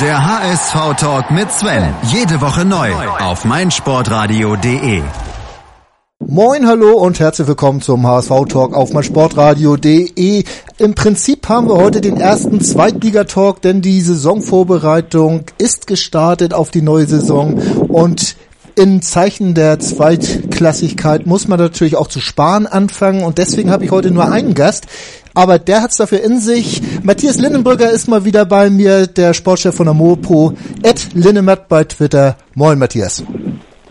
Der HSV-Talk mit Sven. Jede Woche neu auf meinsportradio.de. Moin, hallo und herzlich willkommen zum HSV-Talk auf meinsportradio.de. Im Prinzip haben wir heute den ersten Zweitligatalk, denn die Saisonvorbereitung ist gestartet auf die neue Saison und in Zeichen der Zweitklassigkeit muss man natürlich auch zu sparen anfangen und deswegen habe ich heute nur einen Gast, aber der hat es dafür in sich. Matthias Lindenbrücker ist mal wieder bei mir, der Sportchef von der Mopo, Ed Linnemat bei Twitter. Moin Matthias.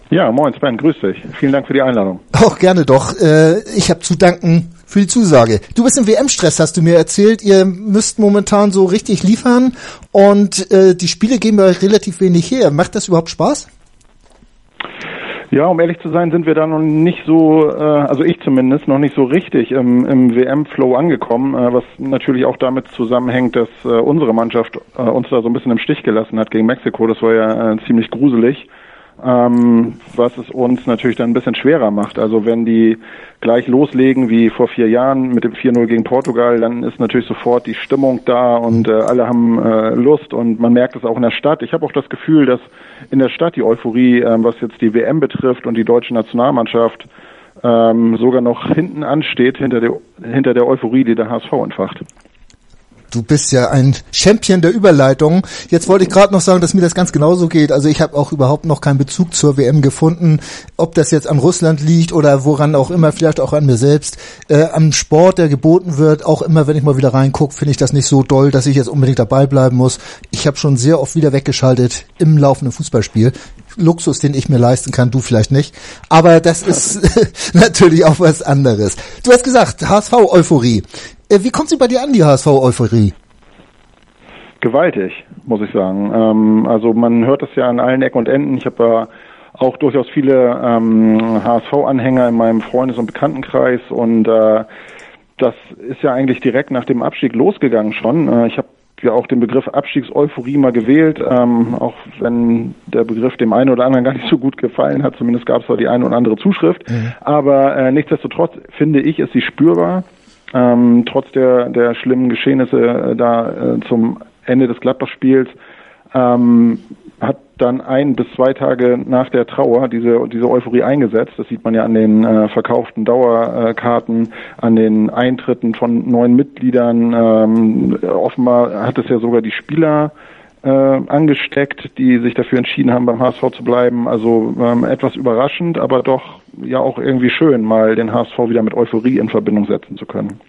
Ja, moin Sven, grüß dich. Vielen Dank für die Einladung. Auch gerne doch. Äh, ich habe zu danken für die Zusage. Du bist im WM-Stress, hast du mir erzählt. Ihr müsst momentan so richtig liefern und äh, die Spiele geben ja relativ wenig her. Macht das überhaupt Spaß? Ja, um ehrlich zu sein, sind wir da noch nicht so, äh, also ich zumindest, noch nicht so richtig im, im WM-Flow angekommen, äh, was natürlich auch damit zusammenhängt, dass äh, unsere Mannschaft äh, uns da so ein bisschen im Stich gelassen hat gegen Mexiko. Das war ja äh, ziemlich gruselig ähm, was es uns natürlich dann ein bisschen schwerer macht. Also wenn die gleich loslegen wie vor vier Jahren mit dem 4-0 gegen Portugal, dann ist natürlich sofort die Stimmung da und äh, alle haben äh, Lust und man merkt es auch in der Stadt. Ich habe auch das Gefühl, dass in der Stadt die Euphorie, äh, was jetzt die WM betrifft und die deutsche Nationalmannschaft, ähm, sogar noch hinten ansteht hinter der, hinter der Euphorie, die der HSV entfacht. Du bist ja ein Champion der Überleitung. Jetzt wollte ich gerade noch sagen, dass mir das ganz genauso geht. Also ich habe auch überhaupt noch keinen Bezug zur WM gefunden, ob das jetzt an Russland liegt oder woran auch immer, vielleicht auch an mir selbst. Äh, am Sport, der geboten wird, auch immer, wenn ich mal wieder reingucke, finde ich das nicht so doll, dass ich jetzt unbedingt dabei bleiben muss. Ich habe schon sehr oft wieder weggeschaltet im laufenden Fußballspiel. Luxus, den ich mir leisten kann, du vielleicht nicht. Aber das ist natürlich auch was anderes. Du hast gesagt, HSV-Euphorie. Äh, wie kommt sie bei dir an, die HSV-Euphorie? Gewaltig, muss ich sagen. Ähm, also man hört das ja an allen Ecken und Enden. Ich habe da auch durchaus viele ähm, HSV-Anhänger in meinem Freundes- und Bekanntenkreis und äh, das ist ja eigentlich direkt nach dem Abstieg losgegangen schon. Äh, ich habe ja auch den Begriff Abstiegseuphorie mal gewählt, ähm, auch wenn der Begriff dem einen oder anderen gar nicht so gut gefallen hat. Zumindest gab es da die eine oder andere Zuschrift. Mhm. Aber äh, nichtsdestotrotz finde ich, ist sie spürbar ähm, trotz der, der schlimmen Geschehnisse äh, da äh, zum Ende des Gladbach-Spiels, ähm, hat dann ein bis zwei Tage nach der Trauer diese, diese Euphorie eingesetzt. Das sieht man ja an den äh, verkauften Dauerkarten, an den Eintritten von neuen Mitgliedern. Ähm, offenbar hat es ja sogar die Spieler äh, angesteckt, die sich dafür entschieden haben, beim HSV zu bleiben. Also ähm, etwas überraschend, aber doch ja auch irgendwie schön, mal den HSV wieder mit Euphorie in Verbindung setzen zu können.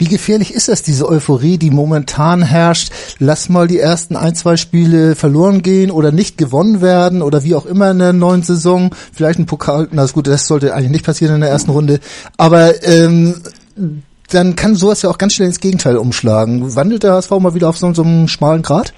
Wie gefährlich ist das, diese Euphorie, die momentan herrscht? Lass mal die ersten ein, zwei Spiele verloren gehen oder nicht gewonnen werden oder wie auch immer in der neuen Saison. Vielleicht ein Pokal, na gut, das sollte eigentlich nicht passieren in der ersten Runde. Aber ähm, dann kann sowas ja auch ganz schnell ins Gegenteil umschlagen. Wandelt der HSV mal wieder auf so, so einem schmalen Grat?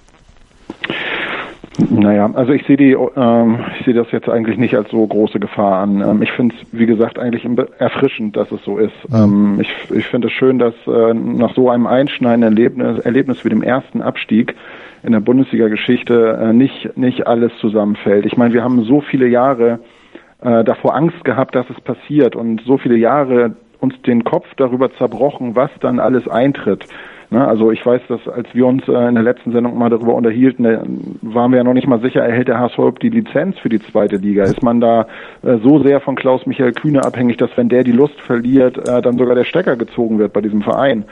Naja, also ich sehe die, ähm, ich sehe das jetzt eigentlich nicht als so große Gefahr an. Ähm, ich finde es, wie gesagt, eigentlich erfrischend, dass es so ist. Ähm, ich ich finde es schön, dass äh, nach so einem einschneidenden Erlebnis, Erlebnis wie dem ersten Abstieg in der Bundesliga-Geschichte äh, nicht nicht alles zusammenfällt. Ich meine, wir haben so viele Jahre äh, davor Angst gehabt, dass es passiert und so viele Jahre uns den Kopf darüber zerbrochen, was dann alles eintritt. Ne? Also ich weiß, dass als wir uns äh, in der letzten Sendung mal darüber unterhielten, äh, waren wir ja noch nicht mal sicher, erhält der HSV die Lizenz für die zweite Liga. Ist man da äh, so sehr von Klaus-Michael Kühne abhängig, dass wenn der die Lust verliert, äh, dann sogar der Stecker gezogen wird bei diesem Verein?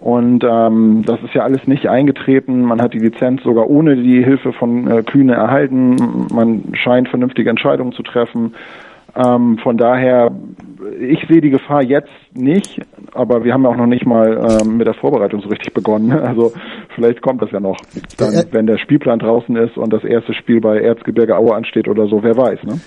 Und ähm, das ist ja alles nicht eingetreten. Man hat die Lizenz sogar ohne die Hilfe von äh, Kühne erhalten. Man scheint vernünftige Entscheidungen zu treffen. Ähm, von daher, ich sehe die Gefahr jetzt nicht, aber wir haben ja auch noch nicht mal ähm, mit der Vorbereitung so richtig begonnen. Also vielleicht kommt das ja noch, dann, äh, wenn der Spielplan draußen ist und das erste Spiel bei Erzgebirge Aue ansteht oder so, wer weiß. Ne?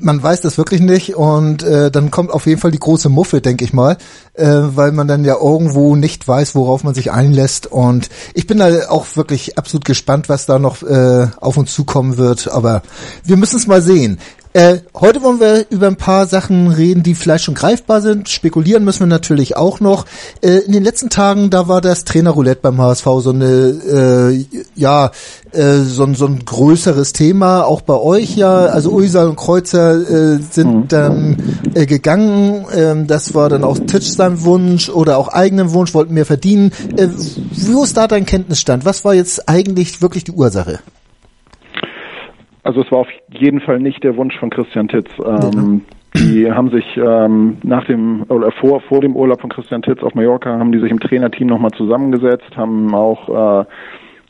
Man weiß das wirklich nicht und äh, dann kommt auf jeden Fall die große Muffe, denke ich mal, äh, weil man dann ja irgendwo nicht weiß, worauf man sich einlässt und ich bin da auch wirklich absolut gespannt, was da noch äh, auf uns zukommen wird, aber wir müssen es mal sehen. Äh, heute wollen wir über ein paar Sachen reden, die vielleicht schon greifbar sind. Spekulieren müssen wir natürlich auch noch. Äh, in den letzten Tagen, da war das Trainerroulette beim HSV so eine, äh, ja, äh, so, so ein größeres Thema, auch bei euch ja. Also Uysal und Kreuzer äh, sind mhm. dann äh, gegangen. Ähm, das war dann auch Titsch sein Wunsch oder auch eigenen Wunsch, wollten mehr verdienen. Äh, wo ist da dein Kenntnisstand? Was war jetzt eigentlich wirklich die Ursache? Also es war auf jeden Fall nicht der Wunsch von Christian Titz. Ähm, die haben sich ähm, nach dem oder vor vor dem Urlaub von Christian Titz auf Mallorca haben die sich im Trainerteam nochmal zusammengesetzt, haben auch äh,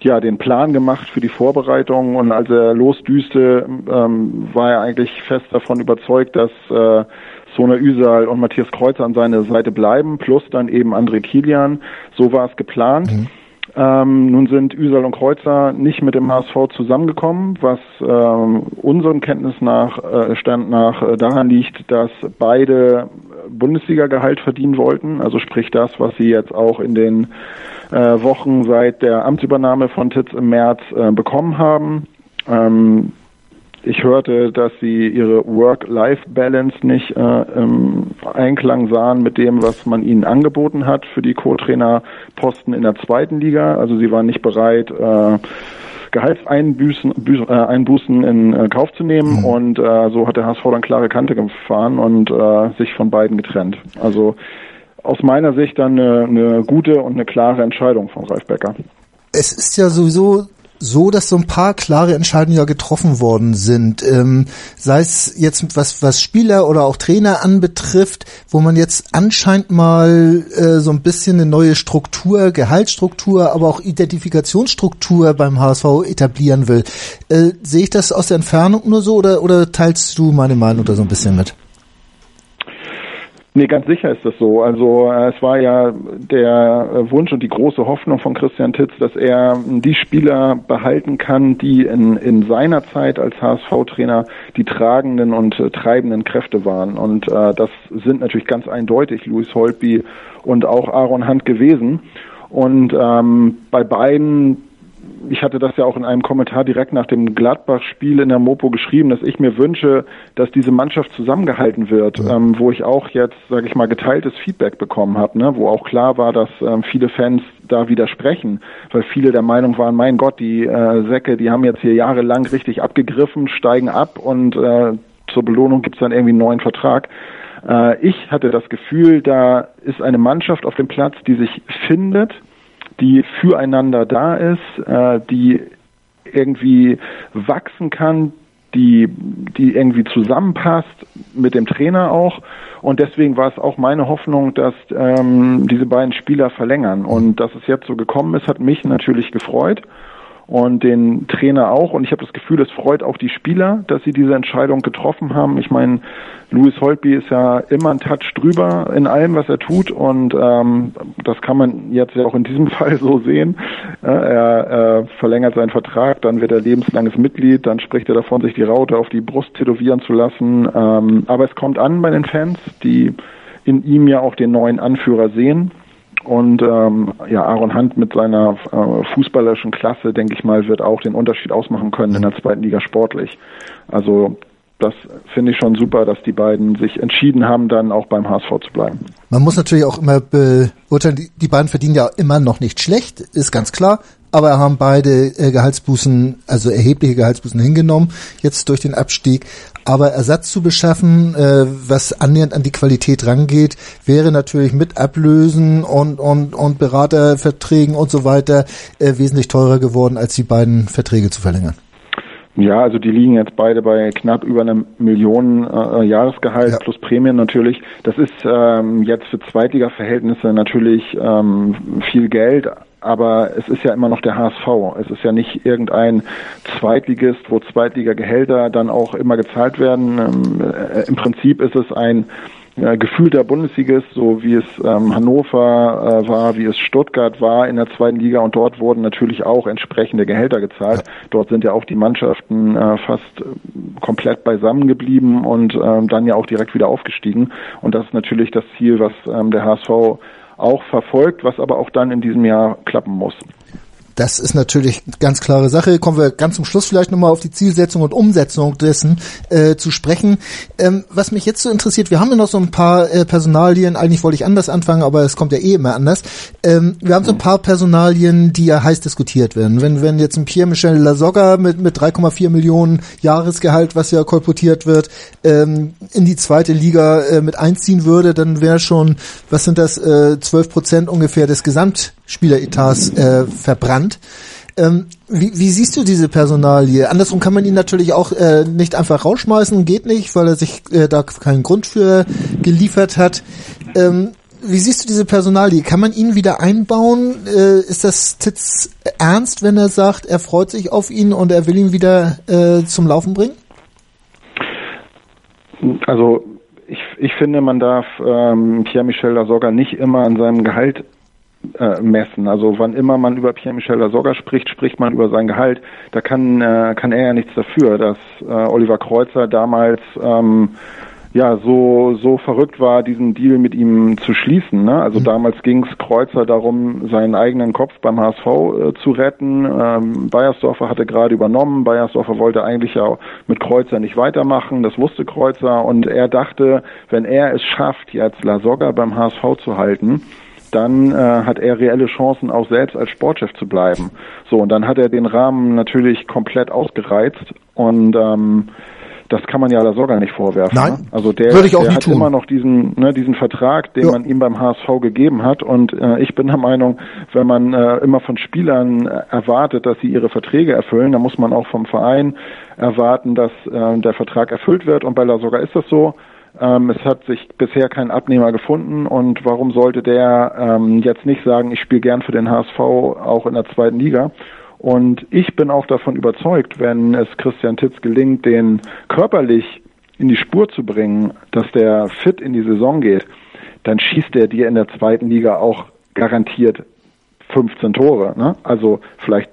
ja den Plan gemacht für die Vorbereitung und als er losdüste, ähm, war er eigentlich fest davon überzeugt, dass äh, Sona Üsal und Matthias Kreuzer an seiner Seite bleiben, plus dann eben André Kilian. So war es geplant. Mhm. Ähm, nun sind Üsal und Kreuzer nicht mit dem HSV zusammengekommen, was ähm, unseren Kenntnis nach, äh, Stand nach äh, daran liegt, dass beide Bundesliga-Gehalt verdienen wollten. Also sprich das, was sie jetzt auch in den äh, Wochen seit der Amtsübernahme von Titz im März äh, bekommen haben. Ähm, ich hörte, dass sie ihre Work-Life-Balance nicht äh, im Einklang sahen mit dem, was man ihnen angeboten hat für die Co-Trainer-Posten in der zweiten Liga. Also sie waren nicht bereit, äh, Gehaltseinbußen äh, Einbußen in äh, Kauf zu nehmen mhm. und äh, so hat der HSV dann klare Kante gefahren und äh, sich von beiden getrennt. Also aus meiner Sicht dann eine, eine gute und eine klare Entscheidung von Ralf Becker. Es ist ja sowieso so, dass so ein paar klare Entscheidungen ja getroffen worden sind. Ähm, sei es jetzt was, was Spieler oder auch Trainer anbetrifft, wo man jetzt anscheinend mal äh, so ein bisschen eine neue Struktur, Gehaltsstruktur, aber auch Identifikationsstruktur beim HSV etablieren will. Äh, sehe ich das aus der Entfernung nur so oder, oder teilst du meine Meinung da so ein bisschen mit? Nee, ganz sicher ist das so. Also äh, es war ja der äh, Wunsch und die große Hoffnung von Christian Titz, dass er die Spieler behalten kann, die in, in seiner Zeit als HSV-Trainer die tragenden und äh, treibenden Kräfte waren. Und äh, das sind natürlich ganz eindeutig Louis Holtby und auch Aaron Hunt gewesen. Und ähm, bei beiden ich hatte das ja auch in einem Kommentar direkt nach dem Gladbach-Spiel in der Mopo geschrieben, dass ich mir wünsche, dass diese Mannschaft zusammengehalten wird, ja. ähm, wo ich auch jetzt, sage ich mal, geteiltes Feedback bekommen habe, ne, wo auch klar war, dass ähm, viele Fans da widersprechen, weil viele der Meinung waren, mein Gott, die äh, Säcke, die haben jetzt hier jahrelang richtig abgegriffen, steigen ab und äh, zur Belohnung gibt's dann irgendwie einen neuen Vertrag. Äh, ich hatte das Gefühl, da ist eine Mannschaft auf dem Platz, die sich findet, die füreinander da ist, äh, die irgendwie wachsen kann, die, die irgendwie zusammenpasst mit dem Trainer auch. Und deswegen war es auch meine Hoffnung, dass ähm, diese beiden Spieler verlängern. Und dass es jetzt so gekommen ist, hat mich natürlich gefreut und den Trainer auch. Und ich habe das Gefühl, es freut auch die Spieler, dass sie diese Entscheidung getroffen haben. Ich meine, Louis Holtby ist ja immer ein Touch drüber in allem, was er tut. Und ähm, das kann man jetzt ja auch in diesem Fall so sehen. Ja, er, er verlängert seinen Vertrag, dann wird er lebenslanges Mitglied, dann spricht er davon, sich die Raute auf die Brust tätowieren zu lassen. Ähm, aber es kommt an bei den Fans, die in ihm ja auch den neuen Anführer sehen. Und ähm, ja, Aaron Hunt mit seiner äh, fußballerischen Klasse, denke ich mal, wird auch den Unterschied ausmachen können in der zweiten Liga sportlich. Also das finde ich schon super, dass die beiden sich entschieden haben, dann auch beim HSV zu bleiben. Man muss natürlich auch immer beurteilen, die, beiden verdienen ja immer noch nicht schlecht, ist ganz klar aber haben beide äh, Gehaltsbußen, also erhebliche Gehaltsbußen hingenommen, jetzt durch den Abstieg. Aber Ersatz zu beschaffen, äh, was annähernd an die Qualität rangeht, wäre natürlich mit Ablösen und, und, und Beraterverträgen und so weiter äh, wesentlich teurer geworden, als die beiden Verträge zu verlängern. Ja, also die liegen jetzt beide bei knapp über einer Million äh, Jahresgehalt ja. plus Prämien natürlich. Das ist ähm, jetzt für Zweitliga-Verhältnisse natürlich ähm, viel Geld, aber es ist ja immer noch der HSV. Es ist ja nicht irgendein Zweitligist, wo Zweitliga-Gehälter dann auch immer gezahlt werden. Ähm, äh, Im Prinzip ist es ein äh, gefühlter Bundesligist, so wie es ähm, Hannover äh, war, wie es Stuttgart war in der zweiten Liga und dort wurden natürlich auch entsprechende Gehälter gezahlt. Dort sind ja auch die Mannschaften äh, fast äh, komplett beisammen geblieben und ähm, dann ja auch direkt wieder aufgestiegen. Und das ist natürlich das Ziel, was ähm, der HSV auch verfolgt, was aber auch dann in diesem Jahr klappen muss. Das ist natürlich ganz klare Sache. Kommen wir ganz zum Schluss vielleicht nochmal auf die Zielsetzung und Umsetzung dessen äh, zu sprechen. Ähm, was mich jetzt so interessiert, wir haben ja noch so ein paar äh, Personalien, eigentlich wollte ich anders anfangen, aber es kommt ja eh immer anders. Ähm, wir haben so ein paar Personalien, die ja heiß diskutiert werden. Wenn, wenn jetzt ein Pierre-Michel Lasogga mit, mit 3,4 Millionen Jahresgehalt, was ja kolportiert wird, ähm, in die zweite Liga äh, mit einziehen würde, dann wäre schon, was sind das, äh, 12 Prozent ungefähr des Gesamtspieleretats äh, verbrannt. Ähm, wie, wie siehst du diese Personalie? Andersrum kann man ihn natürlich auch äh, nicht einfach rausschmeißen, geht nicht, weil er sich äh, da keinen Grund für geliefert hat. Ähm, wie siehst du diese Personalie? Kann man ihn wieder einbauen? Äh, ist das Titz ernst, wenn er sagt, er freut sich auf ihn und er will ihn wieder äh, zum Laufen bringen? Also ich, ich finde, man darf ähm, Pierre-Michel Lasogga nicht immer an seinem Gehalt äh, messen. Also wann immer man über Pierre-Michel Lasogga spricht, spricht man über sein Gehalt. Da kann, äh, kann er ja nichts dafür, dass äh, Oliver Kreuzer damals ähm, ja so so verrückt war, diesen Deal mit ihm zu schließen. Ne? Also mhm. damals ging es Kreuzer darum, seinen eigenen Kopf beim HSV äh, zu retten. Ähm, Bayersdorfer hatte gerade übernommen. Bayersdorfer wollte eigentlich ja mit Kreuzer nicht weitermachen. Das wusste Kreuzer und er dachte, wenn er es schafft, jetzt Lasogga beim HSV zu halten, dann äh, hat er reelle Chancen, auch selbst als Sportchef zu bleiben. So, und dann hat er den Rahmen natürlich komplett ausgereizt und ähm, das kann man ja da sogar nicht vorwerfen. Nein, ne? also der, würde ich auch der hat tun. immer noch diesen, ne, diesen Vertrag, den Ja. man ihm beim HSV gegeben hat. Und äh, ich bin der Meinung, wenn man äh, immer von Spielern äh, erwartet, dass sie ihre Verträge erfüllen, dann muss man auch vom Verein erwarten, dass äh, der Vertrag erfüllt wird. Und bei La Soga ist das so. Ähm, es hat sich bisher kein Abnehmer gefunden und warum sollte der ähm, jetzt nicht sagen, ich spiele gern für den HSV auch in der zweiten Liga? Und ich bin auch davon überzeugt, wenn es Christian Titz gelingt, den körperlich in die Spur zu bringen, dass der fit in die Saison geht, dann schießt er dir in der zweiten Liga auch garantiert 15 Tore. Ne? Also vielleicht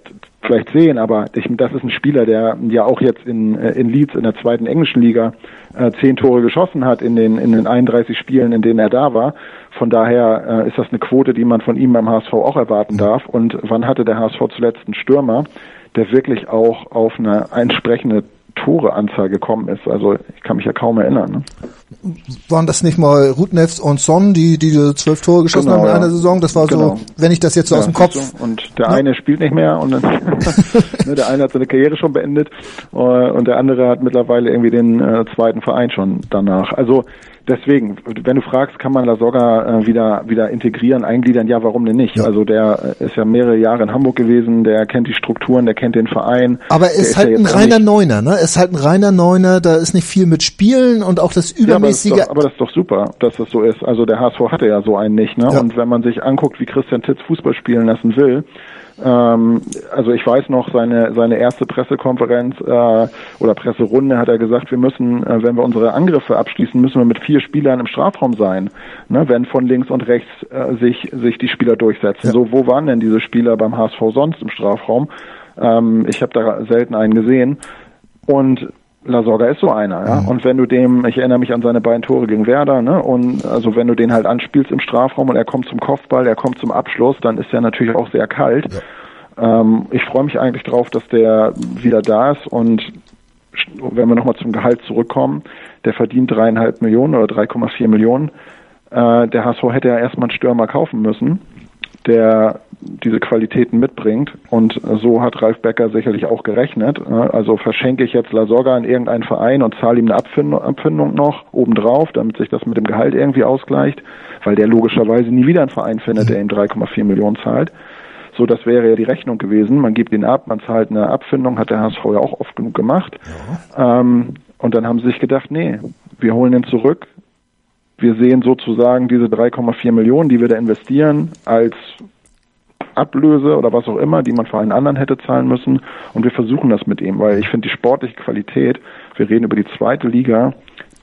vielleicht sehen, aber ich, das ist ein Spieler, der ja auch jetzt in, äh, in Leeds in der zweiten englischen Liga äh, zehn Tore geschossen hat in den, in den 31 Spielen, in denen er da war. Von daher äh, ist das eine Quote, die man von ihm beim HSV auch erwarten darf. Und wann hatte der HSV zuletzt einen Stürmer, der wirklich auch auf eine entsprechende Toreanzahl gekommen ist? Also ich kann mich ja kaum erinnern. Ne? Waren das nicht mal Rutnefs und Son, die die zwölf Tore geschossen Genau, haben in ja. einer Saison? Das war Genau. so, wenn ich das jetzt so aus dem Kopf. du? Und der Ne? eine spielt nicht mehr und dann, ne, der eine hat seine Karriere schon beendet äh, und der andere hat mittlerweile irgendwie den äh, zweiten Verein schon danach. Also deswegen, wenn du fragst, kann man La Soga äh, wieder wieder integrieren, eingliedern, ja, warum denn nicht? Ja. Also der äh, ist ja mehrere Jahre in Hamburg gewesen, der kennt die Strukturen, der kennt den Verein. Aber er ist ja halt ein jetzt auch reiner Neuner, ne? Er ist halt ein reiner Neuner, da ist nicht viel mit Spielen und auch das Ja, aber, das doch, aber das ist doch super, dass das so ist. Also der HSV hatte ja so einen nicht. Ne? Ja. Und wenn man sich anguckt, wie Christian Titz Fußball spielen lassen will, ähm, also ich weiß noch, seine, seine erste Pressekonferenz äh, oder Presserunde hat er gesagt, wir müssen, äh, wenn wir unsere Angriffe abschließen, müssen wir mit vier Spielern im Strafraum sein, ne? wenn von links und rechts äh, sich, sich die Spieler durchsetzen. Ja. So, wo waren denn diese Spieler beim HSV sonst im Strafraum? Ähm, ich habe da selten einen gesehen. Und La Soga ist so einer, ja. Und wenn du dem, ich erinnere mich an seine beiden Tore gegen Werder, ne, und also wenn du den halt anspielst im Strafraum und er kommt zum Kopfball, er kommt zum Abschluss, dann ist er natürlich auch sehr kalt. Ähm, ich freue mich eigentlich drauf, dass der wieder da ist und wenn wir nochmal zum Gehalt zurückkommen, der verdient dreieinhalb Millionen oder 3,4 Millionen. Äh, der HSV hätte ja erstmal einen Stürmer kaufen müssen, der diese Qualitäten mitbringt. Und so hat Ralf Becker sicherlich auch gerechnet. Also verschenke ich jetzt La Soga an irgendeinen Verein und zahle ihm eine Abfindung, Abfindung noch obendrauf, damit sich das mit dem Gehalt irgendwie ausgleicht, weil der logischerweise nie wieder einen Verein findet, der ihm 3,4 Millionen zahlt. So, das wäre ja die Rechnung gewesen. Man gibt ihn ab, man zahlt eine Abfindung, hat der HSV ja auch oft genug gemacht. Ähm, und dann haben sie sich gedacht, nee, wir holen ihn zurück. Wir sehen sozusagen diese 3,4 Millionen, die wir da investieren, als Ablöse oder was auch immer, die man für einen anderen hätte zahlen müssen. Und wir versuchen das mit ihm, weil ich finde die sportliche Qualität, wir reden über die zweite Liga,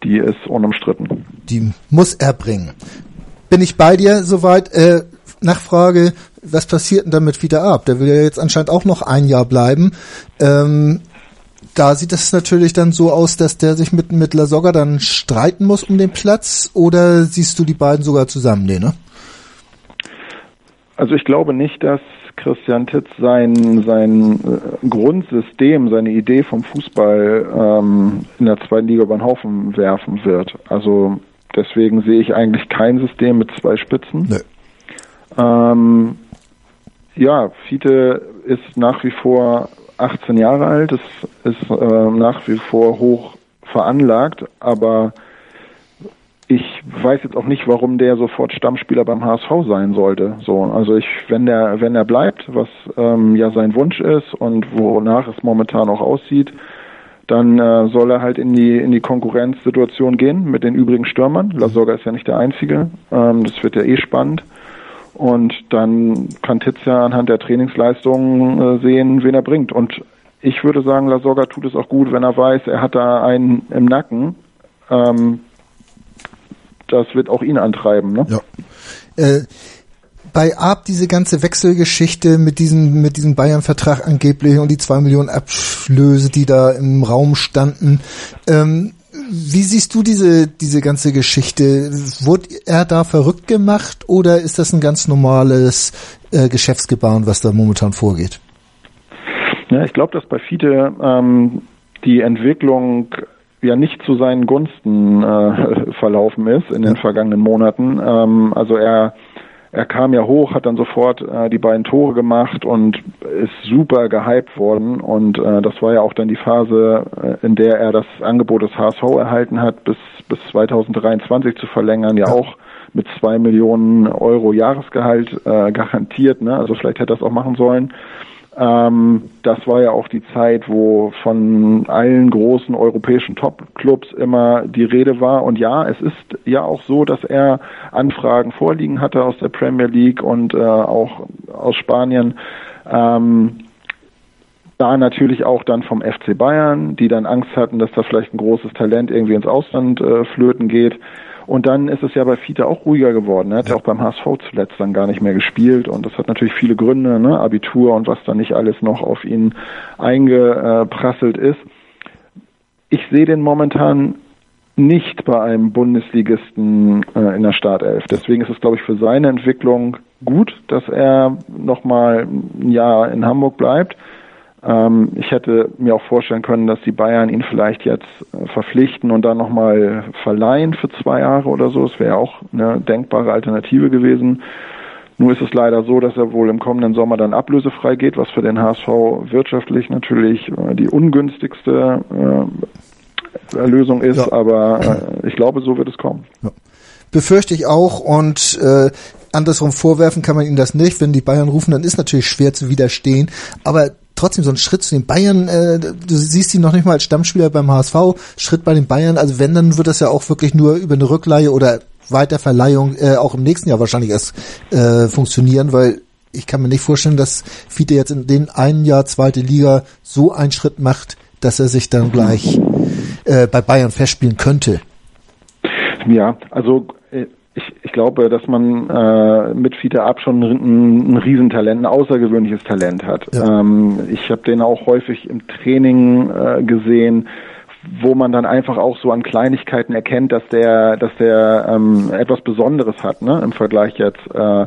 die ist unumstritten. die muss er bringen. Bin ich bei dir soweit? Äh, Nachfrage, was passiert denn damit wieder ab? Der will ja jetzt anscheinend auch noch ein Jahr bleiben. Ähm, da sieht es natürlich dann so aus, dass der sich mit, mit La Soga dann streiten muss um den Platz oder siehst du die beiden sogar zusammen? Nee, ne? Also ich glaube nicht, dass Christian Titz sein, sein äh, Grundsystem, seine Idee vom Fußball ähm, in der zweiten Liga über den Haufen werfen wird. Also deswegen sehe ich eigentlich kein System mit zwei Spitzen. Nee. Ähm, ja, Fiete ist nach wie vor 18 Jahre alt, ist, ist äh, nach wie vor hoch veranlagt, aber ich weiß jetzt auch nicht, warum der sofort Stammspieler beim HSV sein sollte. So, also ich, wenn der, wenn er bleibt, was ähm, ja sein Wunsch ist und wonach es momentan auch aussieht, dann äh, soll er halt in die in die Konkurrenzsituation gehen mit den übrigen Stürmern. Lasorga ist ja nicht der einzige. Ähm, das wird ja eh spannend. Und dann kann Tizia anhand der Trainingsleistungen äh, sehen, wen er bringt. Und ich würde sagen, Lasorga tut es auch gut, wenn er weiß, er hat da einen im Nacken. Ähm, das wird auch ihn antreiben. Ne? Ja. Äh, bei Ab diese ganze Wechselgeschichte mit diesem mit diesem Bayern-Vertrag angeblich und die zwei Millionen Abschlöse, die da im Raum standen. Ähm, wie siehst du diese, diese ganze Geschichte? Wurde er da verrückt gemacht oder ist das ein ganz normales äh, Geschäftsgebaren, was da momentan vorgeht? Ja, ich glaube, dass bei Fiete ähm, die Entwicklung ja nicht zu seinen Gunsten äh, verlaufen ist in den vergangenen Monaten. Ähm, also er er kam ja hoch, hat dann sofort äh, die beiden Tore gemacht und ist super gehypt worden. Und äh, das war ja auch dann die Phase, äh, in der er das Angebot des HSV erhalten hat, bis, bis 2023 zu verlängern, ja, ja. auch mit zwei Millionen Euro Jahresgehalt äh, garantiert. Ne? Also vielleicht hätte er das auch machen sollen. Ähm, das war ja auch die Zeit, wo von allen großen europäischen Top-Clubs immer die Rede war. Und ja, es ist ja auch so, dass er Anfragen vorliegen hatte aus der Premier League und äh, auch aus Spanien. Ähm, da natürlich auch dann vom FC Bayern, die dann Angst hatten, dass da vielleicht ein großes Talent irgendwie ins Ausland äh, flöten geht. Und dann ist es ja bei Fiete auch ruhiger geworden. Er hat ja auch beim HSV zuletzt dann gar nicht mehr gespielt und das hat natürlich viele Gründe, ne? Abitur und was da nicht alles noch auf ihn eingeprasselt ist. Ich sehe den momentan nicht bei einem Bundesligisten äh, in der Startelf. Deswegen ist es, glaube ich, für seine Entwicklung gut, dass er nochmal ein Jahr in Hamburg bleibt. Ähm, ich hätte mir auch vorstellen können, dass die Bayern ihn vielleicht jetzt äh, verpflichten und dann nochmal verleihen für zwei Jahre oder so. Das wäre auch eine denkbare Alternative gewesen. Nur ist es leider so, dass er wohl im kommenden Sommer dann ablösefrei geht, was für den HSV wirtschaftlich natürlich äh, die ungünstigste äh, Lösung ist. Ja. Aber ich glaube, so wird es kommen. Ja. Befürchte ich auch und äh, andersrum vorwerfen kann man ihnen das nicht. Wenn die Bayern rufen, dann ist natürlich schwer zu widerstehen. Aber trotzdem so ein Schritt zu den Bayern, äh, du siehst ihn noch nicht mal als Stammspieler beim HSV, Schritt bei den Bayern, also wenn, dann wird das ja auch wirklich nur über eine Rückleihe oder Weiterverleihung äh, auch im nächsten Jahr wahrscheinlich erst äh, funktionieren, weil ich kann mir nicht vorstellen, dass Fiete jetzt in den einen Jahr zweite Liga so einen Schritt macht, dass er sich dann gleich äh, bei Bayern festspielen könnte. Ja, also glaube, dass man äh, mit Fiete Ab schon ein, ein Riesentalent, ein außergewöhnliches Talent hat. Ja. Ähm, ich habe den auch häufig im Training äh, gesehen, wo man dann einfach auch so an Kleinigkeiten erkennt, dass der, dass der ähm, etwas Besonderes hat, ne, im Vergleich jetzt äh,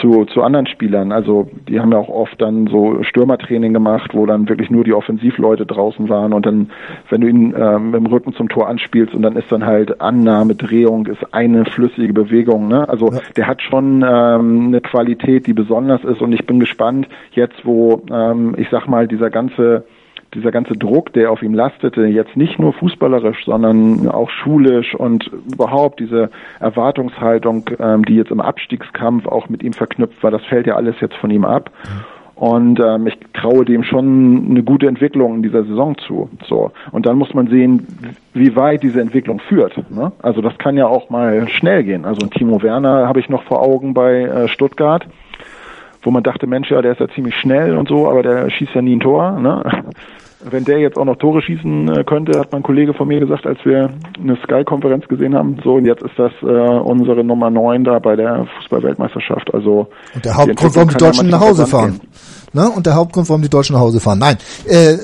zu, zu anderen Spielern. Also die haben ja auch oft dann so Stürmertraining gemacht, wo dann wirklich nur die Offensivleute draußen waren und dann, wenn du ihn ähm, mit dem Rücken zum Tor anspielst und dann ist dann halt Annahme, Drehung, ist eine flüssige Bewegung. Ne? Also ja. der hat schon ähm, eine Qualität, die besonders ist und ich bin gespannt, jetzt wo ähm, ich sag mal, dieser ganze dieser ganze Druck, der auf ihm lastete, jetzt nicht nur fußballerisch, sondern auch schulisch und überhaupt diese Erwartungshaltung, ähm, die jetzt im Abstiegskampf auch mit ihm verknüpft war, das fällt ja alles jetzt von ihm ab. Und ähm, ich traue dem schon eine gute Entwicklung in dieser Saison zu. So. Und dann muss man sehen, wie weit diese Entwicklung führt. Ne? Also das kann ja auch mal schnell gehen. Also Timo Werner habe ich noch vor Augen bei äh, Stuttgart wo man dachte, Mensch, ja, der ist ja ziemlich schnell und so, aber der schießt ja nie ein Tor. Ne? Wenn der jetzt auch noch Tore schießen äh, könnte, hat mein Kollege von mir gesagt, als wir eine Sky-Konferenz gesehen haben, so und jetzt ist das äh, unsere Nummer neun da bei der Fußballweltmeisterschaft. Also und der Hauptgrund, warum die Deutschen nach Hause fahren. Ne? Und der Hauptgrund, warum die Deutschen nach Hause fahren. Nein. Äh,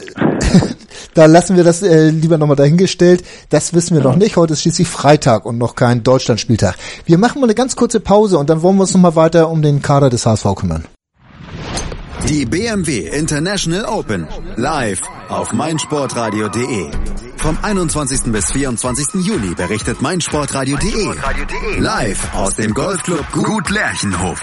da lassen wir das äh, lieber nochmal dahingestellt. Das wissen wir noch nicht. Heute ist schließlich Freitag und noch kein Deutschlandspieltag. Wir machen mal eine ganz kurze Pause und dann wollen wir uns nochmal weiter um den Kader des HSV kümmern. Die BMW International Open. Live auf meinsportradio.de. Vom 21. bis 24. Juli berichtet meinsportradio.de. Live aus dem Golfclub Gut Lerchenhof.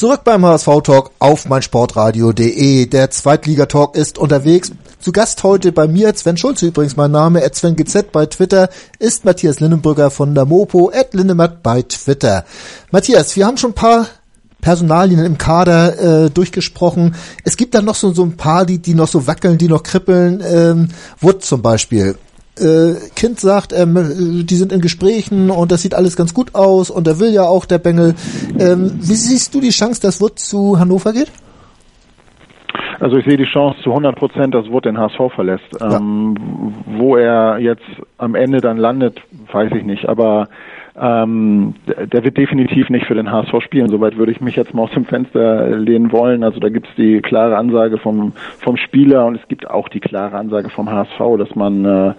Zurück beim HSV-Talk auf meinsportradio.de. Der Zweitligatalk ist unterwegs. Zu Gast heute bei mir, Sven Schulze übrigens mein Name, at Sven GZ bei Twitter, ist Matthias Lindenbrücker von der Mopo, at Lindemat bei Twitter. Matthias, wir haben schon ein paar Personalien im Kader äh, durchgesprochen. Es gibt da noch so, so ein paar, die, die noch so wackeln, die noch kribbeln. Ähm, Wood zum Beispiel. Äh, kind sagt, ähm, die sind in Gesprächen und das sieht alles ganz gut aus und er will ja auch, der Bengel. Ähm, wie siehst du die Chance, dass Wood zu Hannover geht? Also ich sehe die Chance zu 100 Prozent, dass Wood den HSV verlässt. Ja. Ähm, wo er jetzt am Ende dann landet, weiß ich nicht. Aber ähm, der wird definitiv nicht für den HSV spielen. Soweit würde ich mich jetzt mal aus dem Fenster lehnen wollen. Also da gibt es die klare Ansage vom, vom Spieler und es gibt auch die klare Ansage vom HSV, dass man äh,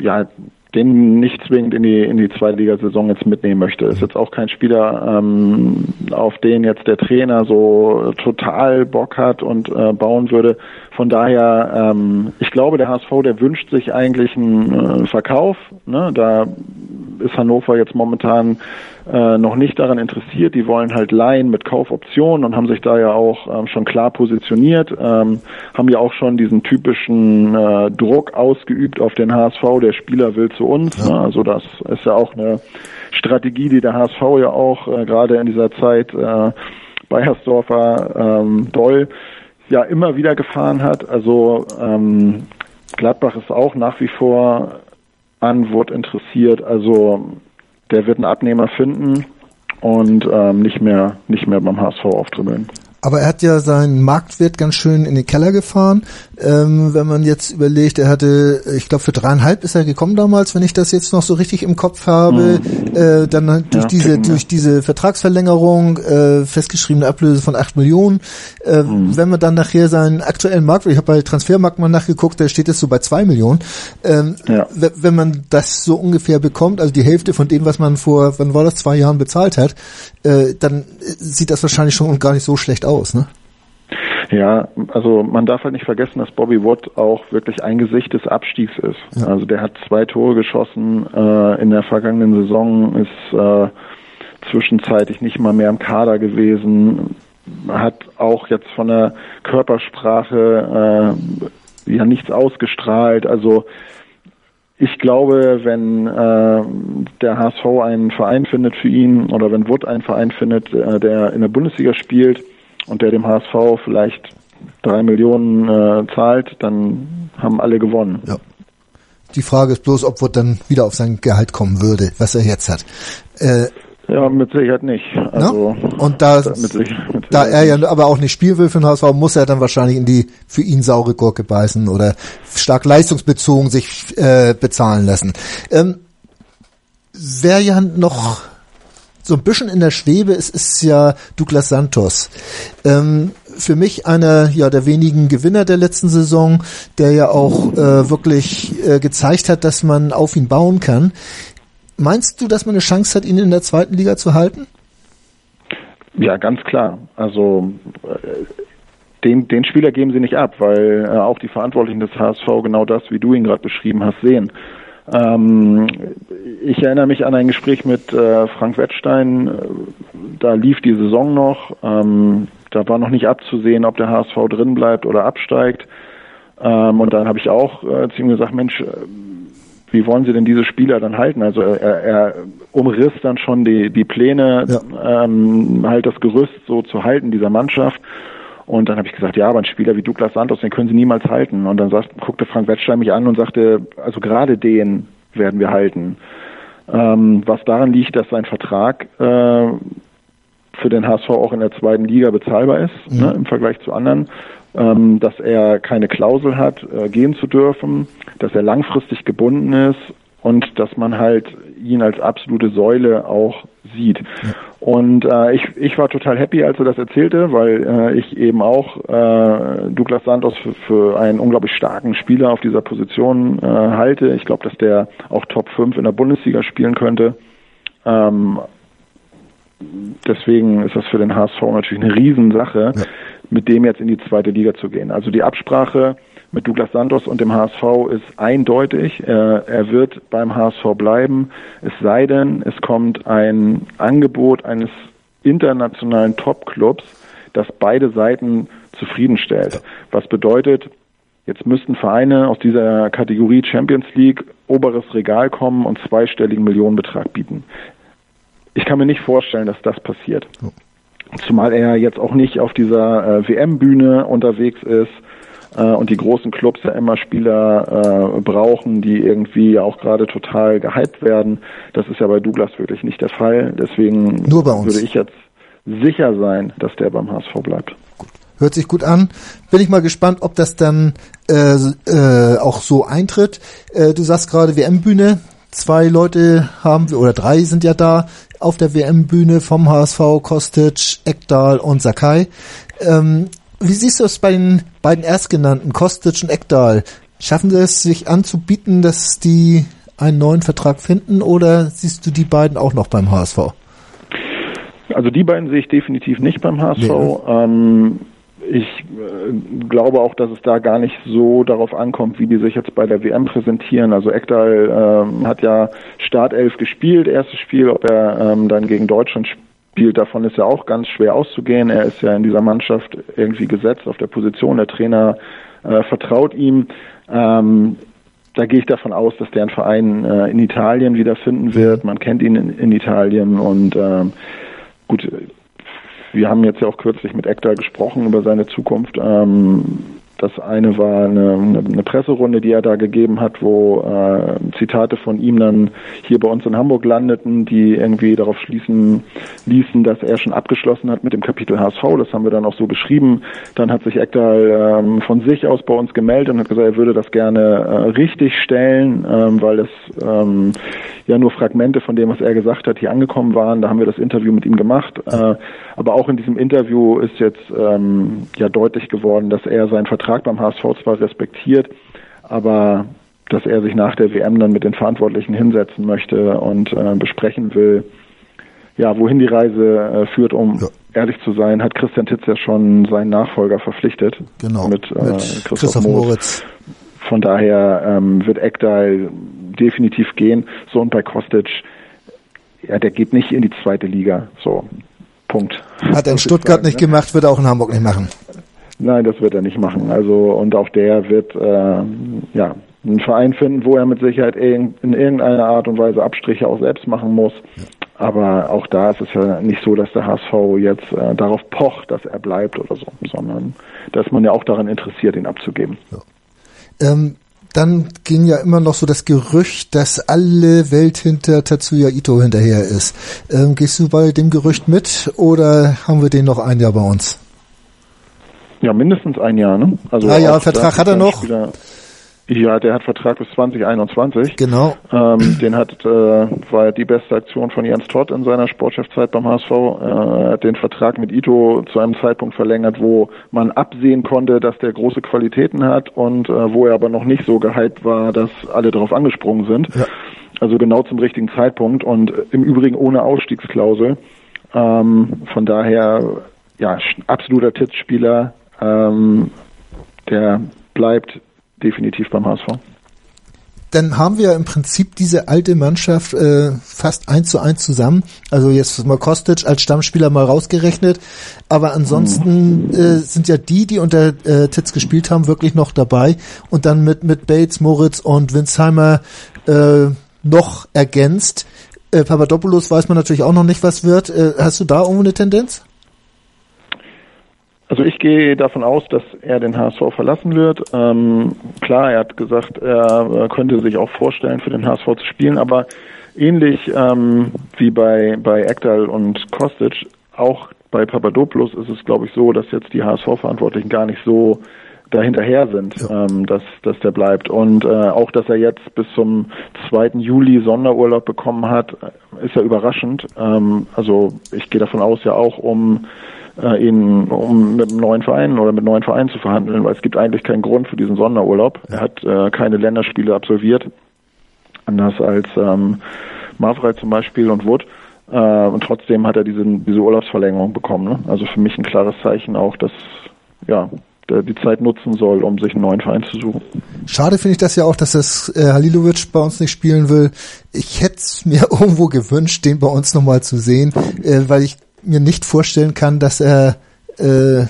ja den nicht zwingend in die in die Zweitligasaison jetzt mitnehmen möchte. Ist jetzt auch kein Spieler, ähm, auf den jetzt der Trainer so total Bock hat und äh, bauen würde. Von daher, ähm, ich glaube, der HSV, der wünscht sich eigentlich einen äh, Verkauf. Ne? Da ist Hannover jetzt momentan äh, noch nicht daran interessiert. Die wollen halt leihen mit Kaufoptionen und haben sich da ja auch ähm, schon klar positioniert, ähm, haben ja auch schon diesen typischen äh, Druck ausgeübt auf den HSV, der Spieler will zu uns. Ja. Ne? Also das ist ja auch eine Strategie, die der HSV ja auch äh, gerade in dieser Zeit äh, bei Hersdorfer ähm, Doll ja immer wieder gefahren hat. Also ähm, Gladbach ist auch nach wie vor an Wood interessiert. Also der wird einen Abnehmer finden und ähm, nicht mehr nicht mehr beim HSV auftribbeln. Aber er hat ja seinen Marktwert ganz schön in den Keller gefahren. Ähm, wenn man jetzt überlegt, er hatte, ich glaube für dreieinhalb ist er gekommen damals, wenn ich das jetzt noch so richtig im Kopf habe. Mhm. Äh, dann durch ja, diese durch diese Vertragsverlängerung äh, festgeschriebene Ablöse von acht Millionen. Äh, mhm. Wenn man dann nachher seinen aktuellen Marktwert, ich habe bei Transfermarkt mal nachgeguckt, da steht es so bei zwei Millionen. Ähm, ja. Wenn man das so ungefähr bekommt, also die Hälfte von dem, was man vor, wann war das, zwei Jahren bezahlt hat, äh, dann sieht das wahrscheinlich schon gar nicht so schlecht aus, ne? Ja, also man darf halt nicht vergessen, dass Bobby Watt auch wirklich ein Gesicht des Abstiegs ist. Ja. Also der hat zwei Tore geschossen äh, in der vergangenen Saison, ist äh, zwischenzeitlich nicht mal mehr im Kader gewesen, hat auch jetzt von der Körpersprache äh, ja nichts ausgestrahlt. Also ich glaube, wenn äh, der HSV einen Verein findet für ihn oder wenn Wood einen Verein findet, äh, der in der Bundesliga spielt, und der dem HSV vielleicht drei Millionen äh, zahlt, dann haben alle gewonnen. Ja. Die Frage ist bloß, ob Wood dann wieder auf sein Gehalt kommen würde, was er jetzt hat. Äh, ja, mit Sicherheit nicht. Also, ne? Und da, mit sich, mit da er ja aber auch nicht spielen will für den HSV, muss er dann wahrscheinlich in die für ihn saure Gurke beißen oder stark leistungsbezogen sich äh, bezahlen lassen. Ähm, wer ja noch so ein bisschen in der Schwebe ist, ist ja Douglas Santos. Ähm, für mich einer ja der wenigen Gewinner der letzten Saison, der ja auch äh, wirklich äh, gezeigt hat, dass man auf ihn bauen kann. Meinst du, dass man eine Chance hat, ihn in der zweiten Liga zu halten? Ja, ganz klar. Also äh, den, den Spieler geben sie nicht ab, weil äh, auch die Verantwortlichen des HSV genau das, wie du ihn gerade beschrieben hast, sehen. Ähm, ich erinnere mich an ein Gespräch mit äh, Frank Wettstein. Da lief die Saison noch. Ähm, da war noch nicht abzusehen, ob der HSV drin bleibt oder absteigt. Ähm, und dann habe ich auch äh, zu ihm gesagt, Mensch, äh, wie wollen Sie denn diese Spieler dann halten? Also er, er umriss dann schon die, die Pläne, ja. halt das Gerüst so zu halten dieser Mannschaft. Und dann habe ich gesagt, ja, aber ein Spieler wie Douglas Santos, den können Sie niemals halten. Und dann sagt, guckte Frank Wettstein mich an und sagte, also gerade den werden wir halten. Ähm, was daran liegt, dass sein Vertrag äh, für den HSV auch in der zweiten Liga bezahlbar ist, mhm. ne, im Vergleich zu anderen, ähm, dass er keine Klausel hat, äh, gehen zu dürfen, dass er langfristig gebunden ist und dass man halt ihn als absolute Säule auch sieht. Und äh, ich, ich war total happy, als er das erzählte, weil äh, ich eben auch äh, Douglas Santos für, für einen unglaublich starken Spieler auf dieser Position äh, halte. Ich glaube, dass der auch Top 5 in der Bundesliga spielen könnte. Ähm, deswegen ist das für den HSV natürlich eine Riesensache, ja. mit dem jetzt in die zweite Liga zu gehen. Also die Absprache mit Douglas Santos und dem HSV ist eindeutig. Er, wird beim HSV bleiben, es sei denn, es kommt ein Angebot eines internationalen Top-Clubs, das beide Seiten zufriedenstellt. Was bedeutet, jetzt müssten Vereine aus dieser Kategorie Champions League oberes Regal kommen und zweistelligen Millionenbetrag bieten. Ich kann mir nicht vorstellen, dass das passiert. Zumal er jetzt auch nicht auf dieser äh, WM-Bühne unterwegs ist äh, und die großen Clubs ja immer Spieler äh, brauchen, die irgendwie auch gerade total gehypt werden. Das ist ja bei Douglas wirklich nicht der Fall. Deswegen würde ich jetzt sicher sein, dass der beim HSV bleibt. Hört sich gut an. Bin ich mal gespannt, ob das dann äh, äh, auch so eintritt. Äh, du sagst gerade WM-Bühne. Zwei Leute haben wir, oder drei sind ja da auf der WM-Bühne vom HSV, Kostic, Ekdal und Sakai. Ähm, wie siehst du es bei den beiden Erstgenannten, Kostic und Ekdal? Schaffen sie es, sich anzubieten, dass die einen neuen Vertrag finden oder siehst du die beiden auch noch beim HSV? Also die beiden sehe ich definitiv nicht beim HSV. Nee. Ähm, ich äh, glaube auch, dass es da gar nicht so darauf ankommt, wie die sich jetzt bei der WM präsentieren. Also Ekdal ähm, hat ja Startelf gespielt, erstes Spiel, ob er ähm, dann gegen Deutschland spielt spielt. Davon ist ja auch ganz schwer auszugehen. Er ist ja in dieser Mannschaft irgendwie gesetzt auf der Position. Der Trainer äh, vertraut ihm. Ähm, da gehe ich davon aus, dass der einen Verein äh, in Italien wiederfinden wird. Man kennt ihn in, in Italien und ähm, gut, wir haben jetzt ja auch kürzlich mit Ekdal gesprochen über seine Zukunft. Ähm, das eine war eine, eine, Presserunde, die er da gegeben hat, wo äh, Zitate von ihm dann hier bei uns in Hamburg landeten, die irgendwie darauf schließen ließen, dass er schon abgeschlossen hat mit dem Kapitel HSV. Das haben wir dann auch so beschrieben. Dann hat sich Ekdal ähm, von sich aus bei uns gemeldet und hat gesagt, er würde das gerne äh, richtig stellen, ähm, weil es ähm, ja nur Fragmente von dem, was er gesagt hat, hier angekommen waren. Da haben wir das Interview mit ihm gemacht. Äh, aber auch in diesem Interview ist jetzt ähm, ja deutlich geworden, dass er seinen Vertrag beim HSV zwar respektiert, aber dass er sich nach der WM dann mit den Verantwortlichen hinsetzen möchte und äh, besprechen will, ja, wohin die Reise äh, führt, um ja. ehrlich zu sein, hat Christian Titz ja schon seinen Nachfolger verpflichtet. Genau. Mit, äh, mit Christoph, Christoph Moritz. Von daher ähm, wird Ekdal definitiv gehen. So und bei Kostic, ja, der geht nicht in die zweite Liga. So, Punkt. Hat er in Stuttgart nicht ne? gemacht, wird er auch in Hamburg nicht machen. Nein, das wird er nicht machen. Also und auch der wird äh, ja einen Verein finden, wo er mit Sicherheit in irgendeiner Art und Weise Abstriche auch selbst machen muss. Aber auch da ist es ja nicht so, dass der HSV jetzt äh, darauf pocht, dass er bleibt oder so, sondern da ist man ja auch daran interessiert, ihn abzugeben. Ja. Ähm, dann ging ja immer noch so das Gerücht, dass alle Welt hinter Tatsuya Ito hinterher ist. Ähm, gehst du bei dem Gerücht mit oder haben wir den noch ein Jahr bei uns? Ja, mindestens ein Jahr, ne? Also ah ja, Vertrag hat er noch. Spieler, ja, der hat Vertrag bis 2021. Genau. Ähm, den hat, äh, war die beste Aktion von Jens Todd in seiner Sportchefzeit beim HSV. Er hat den Vertrag mit Ito zu einem Zeitpunkt verlängert, wo man absehen konnte, dass der große Qualitäten hat und äh, wo er aber noch nicht so gehypt war, dass alle darauf angesprungen sind. Ja. Also genau zum richtigen Zeitpunkt und im Übrigen ohne Ausstiegsklausel. Ähm, von daher, ja, absoluter Tippspieler. Ähm, der bleibt definitiv beim HSV. Dann haben wir im Prinzip diese alte Mannschaft äh, fast eins zu eins zusammen. Also jetzt mal Kostic als Stammspieler mal rausgerechnet. Aber ansonsten äh, sind ja die, die unter äh, Titz gespielt haben, wirklich noch dabei. Und dann mit, mit Bates, Moritz und Winsheimer äh, noch ergänzt. Äh, Papadopoulos weiß man natürlich auch noch nicht, was wird. Äh, hast du da irgendwo eine Tendenz? Also ich gehe davon aus, dass er den HSV verlassen wird. Ähm, klar, er hat gesagt, er könnte sich auch vorstellen, für den HSV zu spielen, aber ähnlich ähm, wie bei, bei Ekdal und Kostic, auch bei Papadopoulos ist es, glaube ich, so, dass jetzt die HSV-Verantwortlichen gar nicht so dahinterher sind, ja. ähm, dass, dass der bleibt. Und äh, auch, dass er jetzt bis zum 2. Juli Sonderurlaub bekommen hat, ist ja überraschend. Ähm, also ich gehe davon aus, ja auch um äh, ihn um mit einem neuen Verein oder mit neuen Vereinen zu verhandeln, weil es gibt eigentlich keinen Grund für diesen Sonderurlaub. Er hat äh, keine Länderspiele absolviert, anders als ähm, Mavrei zum Beispiel und Wood. Äh, und trotzdem hat er diese, diese Urlaubsverlängerung bekommen. Ne? Also für mich ein klares Zeichen auch, dass ja, die Zeit nutzen soll, um sich einen neuen Verein zu suchen. Schade finde ich das ja auch, dass das äh, Halilovic bei uns nicht spielen will. Ich hätte es mir irgendwo gewünscht, den bei uns nochmal zu sehen, äh, weil ich mir nicht vorstellen kann, dass er äh,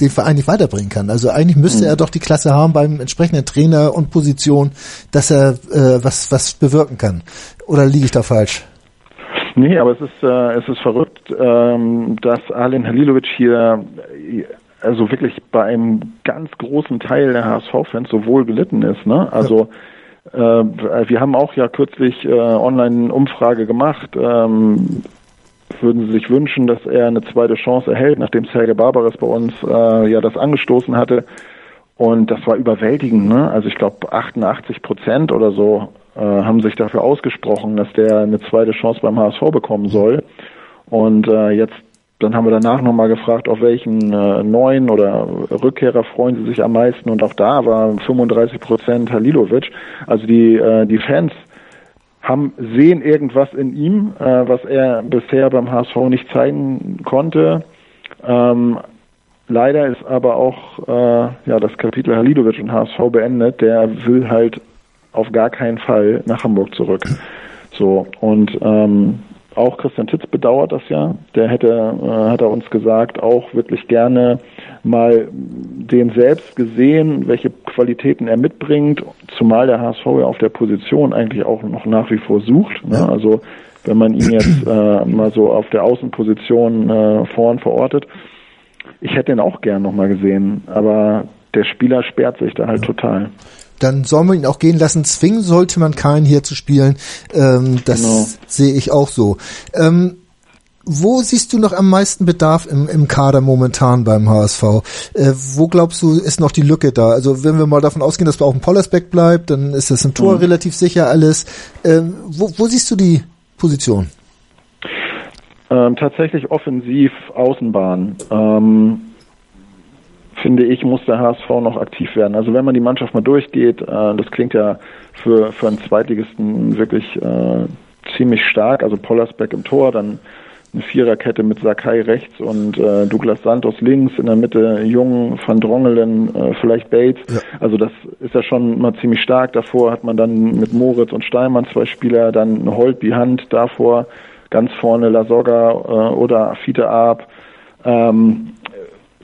den Verein nicht weiterbringen kann. Also eigentlich müsste mhm. er doch die Klasse haben beim entsprechenden Trainer und Position, dass er äh, was was bewirken kann. Oder liege ich da falsch? Nee, aber es ist äh, es ist verrückt, ähm, dass Alen Halilovic hier also wirklich bei einem ganz großen Teil der HSV-Fans so wohl gelitten ist. Ne? Also ja. äh, wir haben auch ja kürzlich äh, online eine Umfrage gemacht. Ähm, würden Sie sich wünschen, dass er eine zweite Chance erhält, nachdem Sergei Barbares bei uns äh, ja das angestoßen hatte? Und das war überwältigend. Ne? Also ich glaube 88 Prozent oder so äh, haben sich dafür ausgesprochen, dass der eine zweite Chance beim HSV bekommen soll. Und äh, jetzt dann haben wir danach nochmal gefragt, auf welchen äh, neuen oder Rückkehrer freuen sie sich am meisten. Und auch da war 35 Prozent Halilovic. Also die, äh, die Fans haben, sehen irgendwas in ihm, äh, was er bisher beim HSV nicht zeigen konnte. Ähm, leider ist aber auch äh, ja, das Kapitel Halilovic und HSV beendet. Der will halt auf gar keinen Fall nach Hamburg zurück. So, und ähm, auch Christian Titz bedauert das ja. Der hätte, äh, hat er uns gesagt, auch wirklich gerne mal den selbst gesehen, welche Qualitäten er mitbringt, zumal der HSV ja auf der Position eigentlich auch noch nach wie vor sucht. Ne? Also wenn man ihn jetzt äh, mal so auf der Außenposition äh, vorn verortet. Ich hätte ihn auch gern nochmal gesehen, aber der Spieler sperrt sich da halt total dann soll man ihn auch gehen lassen. Zwingen sollte man keinen hier zu spielen. Ähm, das genau. sehe ich auch so. Ähm, wo siehst du noch am meisten Bedarf im, im Kader momentan beim HSV? Äh, wo glaubst du, ist noch die Lücke da? Also wenn wir mal davon ausgehen, dass auch ein Pollersbeck bleibt, dann ist das im Tor mhm. relativ sicher alles. Ähm, wo, wo siehst du die Position? Ähm, tatsächlich offensiv Außenbahn. Ähm, finde ich, muss der HSV noch aktiv werden. Also wenn man die Mannschaft mal durchgeht, äh, das klingt ja für, für einen Zweitligisten wirklich äh, ziemlich stark. Also Pollersbeck im Tor, dann eine Viererkette mit Sakai rechts und äh, Douglas Santos links, in der Mitte Jung, Van Drongelen, äh, vielleicht Bates. Ja. Also das ist ja schon mal ziemlich stark. Davor hat man dann mit Moritz und Steinmann zwei Spieler, dann Holtby Hand davor, ganz vorne Lasogga äh, oder Fiete Arp. Ähm,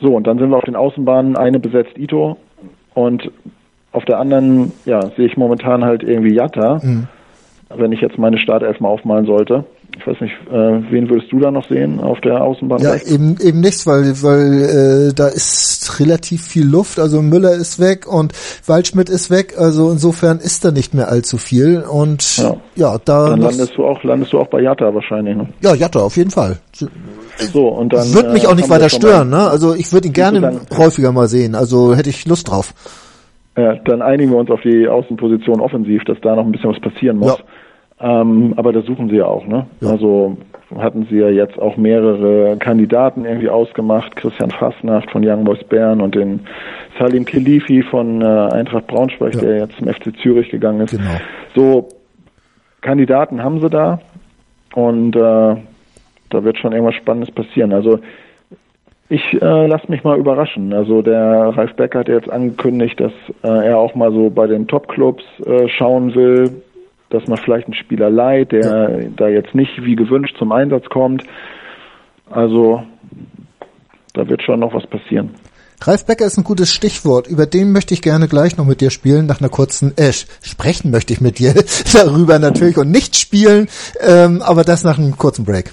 so, und dann sind wir auf den Außenbahnen, eine besetzt Ito und auf der anderen, ja, sehe ich momentan halt irgendwie Jatta, mhm. wenn ich jetzt meine Startelf mal aufmalen sollte. Ich weiß nicht, äh, wen würdest du da noch sehen auf der Außenbahn? Ja, rechts? eben eben nichts, weil weil äh, da ist relativ viel Luft. Also Müller ist weg und Waldschmidt ist weg. Also insofern ist da nicht mehr allzu viel. Und ja, ja da dann landest du auch landest du auch bei Jatta wahrscheinlich. Ne? Ja, Jatta auf jeden Fall. So, und dann. Würde mich auch nicht äh, weiter stören, ne? Also ich würde ihn gerne dann, häufiger mal sehen. Also hätte ich Lust drauf. Ja, dann einigen wir uns auf die Außenposition offensiv, dass da noch ein bisschen was passieren muss. Ja. Ähm, aber das suchen sie ja auch, ne? Ja. Also hatten sie ja jetzt auch mehrere Kandidaten irgendwie ausgemacht. Christian Fassnacht von Young Boys Bern und den Salim Khelifi von äh, Eintracht Braunschweig, ja. der jetzt zum FC Zürich gegangen ist. Genau. So, Kandidaten haben sie da. Und äh, da wird schon irgendwas Spannendes passieren. Also ich äh, lasse mich mal überraschen. Also der Ralf Becker hat jetzt angekündigt, dass äh, er auch mal so bei den Top-Clubs äh, schauen will, dass man vielleicht einen Spieler leiht, der ja. da jetzt nicht wie gewünscht zum Einsatz kommt. Also da wird schon noch was passieren. Ralf Becker ist ein gutes Stichwort. Über den möchte ich gerne gleich noch mit dir spielen, nach einer kurzen, äh, sprechen möchte ich mit dir darüber natürlich und nicht spielen, ähm, aber das nach einem kurzen Break.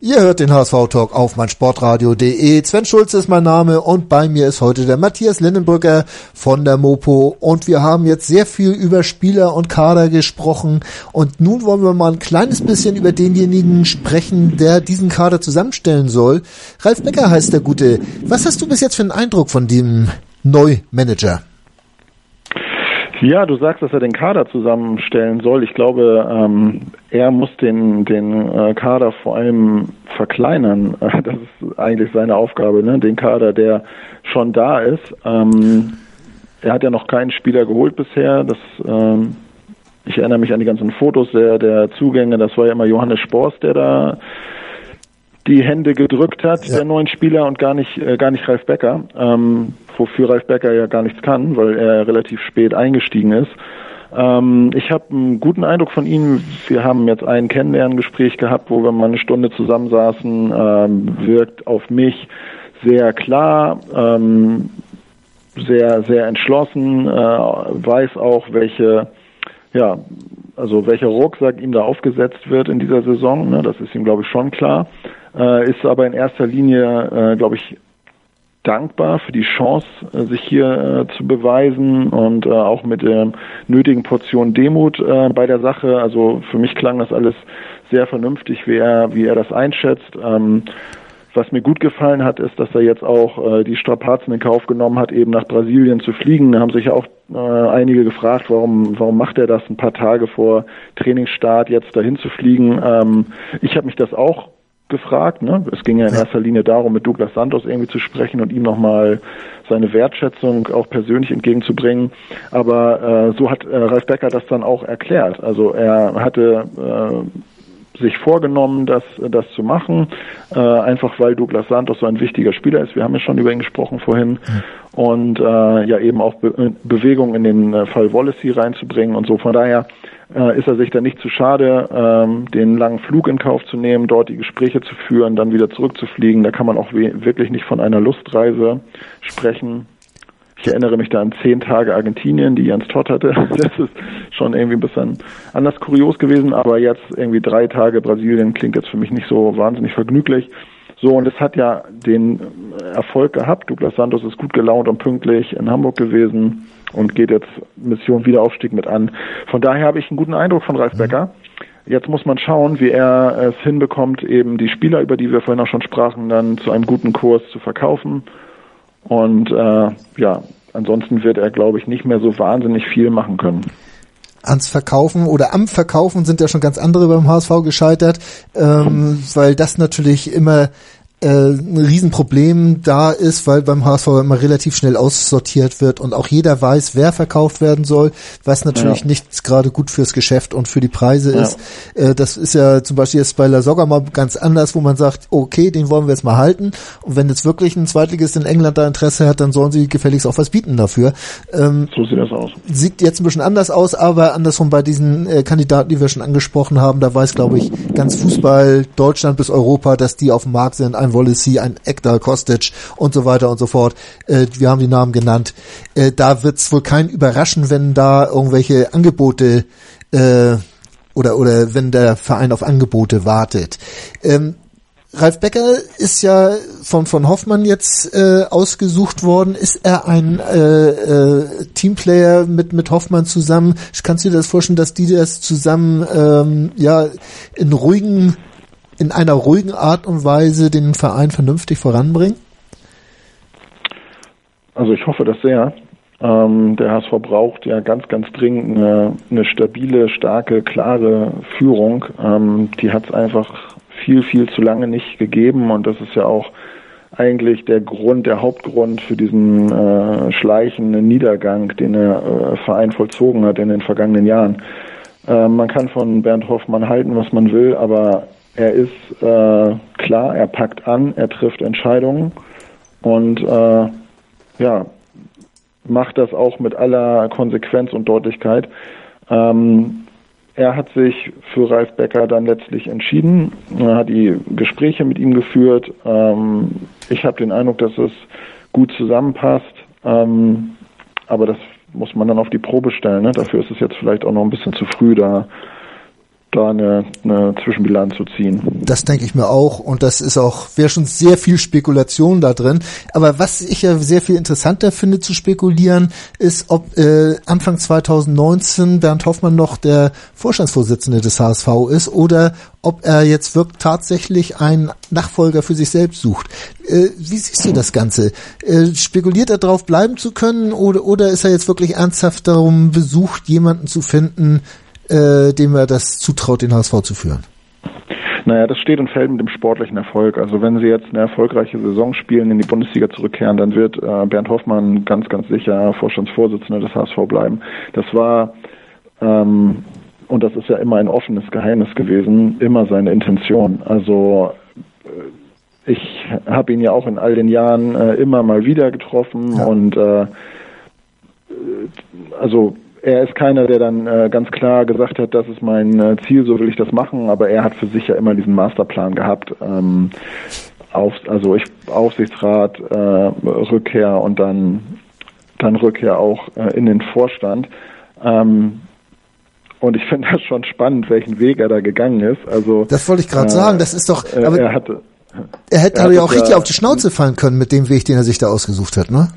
Ihr hört den HSV-Talk auf meinsportradio.de. Sven Schulze ist mein Name und bei mir ist heute der Matthias Lindenbrücker von der Mopo und wir haben jetzt sehr viel über Spieler und Kader gesprochen und nun wollen wir mal ein kleines bisschen über denjenigen sprechen, der diesen Kader zusammenstellen soll. Ralf Becker heißt der Gute. Was hast du bis jetzt für einen Eindruck von dem Neumanager? Ja, du sagst, dass er den Kader zusammenstellen soll. Ich glaube, ähm, er muss den, den äh, Kader vor allem verkleinern. Das ist eigentlich seine Aufgabe, ne? den Kader, der schon da ist. Ähm, er hat ja noch keinen Spieler geholt bisher. Das, ähm, ich erinnere mich an die ganzen Fotos der, der Zugänge. Das war ja immer Johannes Spors, der da die Hände gedrückt hat, ja. der neuen Spieler und gar nicht, äh, gar nicht Ralf Becker, ähm, wofür Ralf Becker ja gar nichts kann, weil er relativ spät eingestiegen ist. Ähm, ich habe einen guten Eindruck von ihm. Wir haben jetzt ein Kennenlerngespräch gehabt, wo wir mal eine Stunde zusammensaßen. Ähm, wirkt auf mich sehr klar, ähm, sehr, sehr entschlossen, äh, weiß auch, welche, ja, also welcher Rucksack ihm da aufgesetzt wird in dieser Saison. Ne, das ist ihm, glaube ich, schon klar äh, ist aber in erster Linie, äh, glaube ich, dankbar für die Chance, äh, sich hier äh, zu beweisen und äh, auch mit der nötigen Portion Demut äh, bei der Sache. Also für mich klang das alles sehr vernünftig, wie er, wie er das einschätzt. Ähm, was mir gut gefallen hat, ist, dass er jetzt auch äh, die Strapazen in Kauf genommen hat, eben nach Brasilien zu fliegen. Da haben sich auch äh, einige gefragt, warum, warum macht er das ein paar Tage vor Trainingsstart jetzt dahin zu fliegen. Ähm, ich habe mich das auch gefragt. Ne? Es ging ja in erster Linie darum, mit Douglas Santos irgendwie zu sprechen und ihm nochmal seine Wertschätzung auch persönlich entgegenzubringen. Aber äh, so hat äh, Ralf Becker das dann auch erklärt. Also er hatte äh, sich vorgenommen, das, das zu machen, äh, einfach weil Douglas Santos so ein wichtiger Spieler ist. Wir haben ja schon über ihn gesprochen vorhin. Und äh, ja eben auch Be Bewegung in den äh, Fall Wallace hier reinzubringen und so. Von daher äh, ist er sich dann nicht zu schade, ähm, den langen Flug in Kauf zu nehmen, dort die Gespräche zu führen, dann wieder zurückzufliegen. Da kann man auch wirklich nicht von einer Lustreise sprechen. Ich erinnere mich da an zehn Tage Argentinien, die Jens Todd hatte. Das ist schon irgendwie ein bisschen anders kurios gewesen, aber jetzt irgendwie drei Tage Brasilien klingt jetzt für mich nicht so wahnsinnig vergnüglich. So, und es hat ja den Erfolg gehabt. Douglas Santos ist gut gelaunt und pünktlich in Hamburg gewesen und geht jetzt Mission Wiederaufstieg mit an. Von daher habe ich einen guten Eindruck von Ralf mhm. Becker. Jetzt muss man schauen, wie er es hinbekommt, eben die Spieler, über die wir vorhin auch schon sprachen, dann zu einem guten Kurs zu verkaufen. Und äh, ja, ansonsten wird er, glaube ich, nicht mehr so wahnsinnig viel machen können ans Verkaufen oder am Verkaufen sind ja schon ganz andere beim HSV gescheitert, ähm, weil das natürlich immer ein Riesenproblem da ist, weil beim HSV immer relativ schnell aussortiert wird und auch jeder weiß, wer verkauft werden soll, was natürlich ja. nicht gerade gut fürs Geschäft und für die Preise ja. ist. Äh, das ist ja zum Beispiel jetzt bei La Soga mal ganz anders, wo man sagt, okay, den wollen wir jetzt mal halten und wenn jetzt wirklich ein Zweitligist in England da Interesse hat, dann sollen sie gefälligst auch was bieten dafür. Ähm, so sieht das aus. Sieht jetzt ein bisschen anders aus, aber andersrum bei diesen äh, Kandidaten, die wir schon angesprochen haben, da weiß, glaube ich, ganz Fußball, Deutschland bis Europa, dass die auf dem Markt sind, ein ein Ekdal Kostic und so weiter und so fort. Äh, wir haben die Namen genannt. Äh, da wird es wohl kein überraschen, wenn da irgendwelche Angebote äh, oder oder wenn der Verein auf Angebote wartet. Ähm, Ralf Becker ist ja von, von Hoffmann jetzt äh, ausgesucht worden. Ist er ein äh, äh, Teamplayer mit, mit Hoffmann zusammen? Kannst du dir das vorstellen, dass die das zusammen ähm, ja in ruhigen in einer ruhigen Art und Weise den Verein vernünftig voranbringen? Also ich hoffe das sehr. Ähm, der HSV braucht ja ganz, ganz dringend eine, eine stabile, starke, klare Führung. Ähm, die hat es einfach viel, viel zu lange nicht gegeben und das ist ja auch eigentlich der Grund, der Hauptgrund für diesen äh, schleichenden Niedergang, den der äh, Verein vollzogen hat in den vergangenen Jahren. Äh, man kann von Bernd Hoffmann halten, was man will, aber er ist äh, klar, er packt an, er trifft Entscheidungen und äh, ja, macht das auch mit aller Konsequenz und Deutlichkeit. Ähm, er hat sich für Ralf Becker dann letztlich entschieden, er hat die Gespräche mit ihm geführt. Ähm, ich habe den Eindruck, dass es gut zusammenpasst, ähm, aber das muss man dann auf die Probe stellen. Ne? Dafür ist es jetzt vielleicht auch noch ein bisschen zu früh, da da eine, eine Zwischenbilanz zu ziehen. Das denke ich mir auch und das ist auch, wäre schon sehr viel Spekulation da drin. Aber was ich ja sehr viel interessanter finde zu spekulieren, ist, ob äh, Anfang 2019 Bernd Hoffmann noch der Vorstandsvorsitzende des HSV ist oder ob er jetzt wirkt tatsächlich einen Nachfolger für sich selbst sucht. Äh, wie siehst du das Ganze? Äh, spekuliert er darauf bleiben zu können oder, oder ist er jetzt wirklich ernsthaft darum besucht, jemanden zu finden, äh, dem er das zutraut, den HSV zu führen? Naja, das steht und fällt mit dem sportlichen Erfolg. Also wenn sie jetzt eine erfolgreiche Saison spielen, in die Bundesliga zurückkehren, dann wird äh, Bernd Hoffmann ganz, ganz sicher Vorstandsvorsitzender des HSV bleiben. Das war, ähm, und das ist ja immer ein offenes Geheimnis gewesen, immer seine Intention. Also äh, ich habe ihn ja auch in all den Jahren äh, immer mal wieder getroffen ja. und äh, also er ist keiner, der dann äh, ganz klar gesagt hat, das ist mein äh, Ziel, so will ich das machen, aber er hat für sich ja immer diesen Masterplan gehabt. Ähm, auf, also ich Aufsichtsrat, äh, Rückkehr und dann dann Rückkehr auch äh, in den Vorstand. Ähm, und ich finde das schon spannend, welchen Weg er da gegangen ist. Also das wollte ich gerade äh, sagen. Das ist doch. Aber er hatte. Er hätte er ja auch richtig auf die Schnauze fallen können mit dem Weg, den er sich da ausgesucht hat, ne?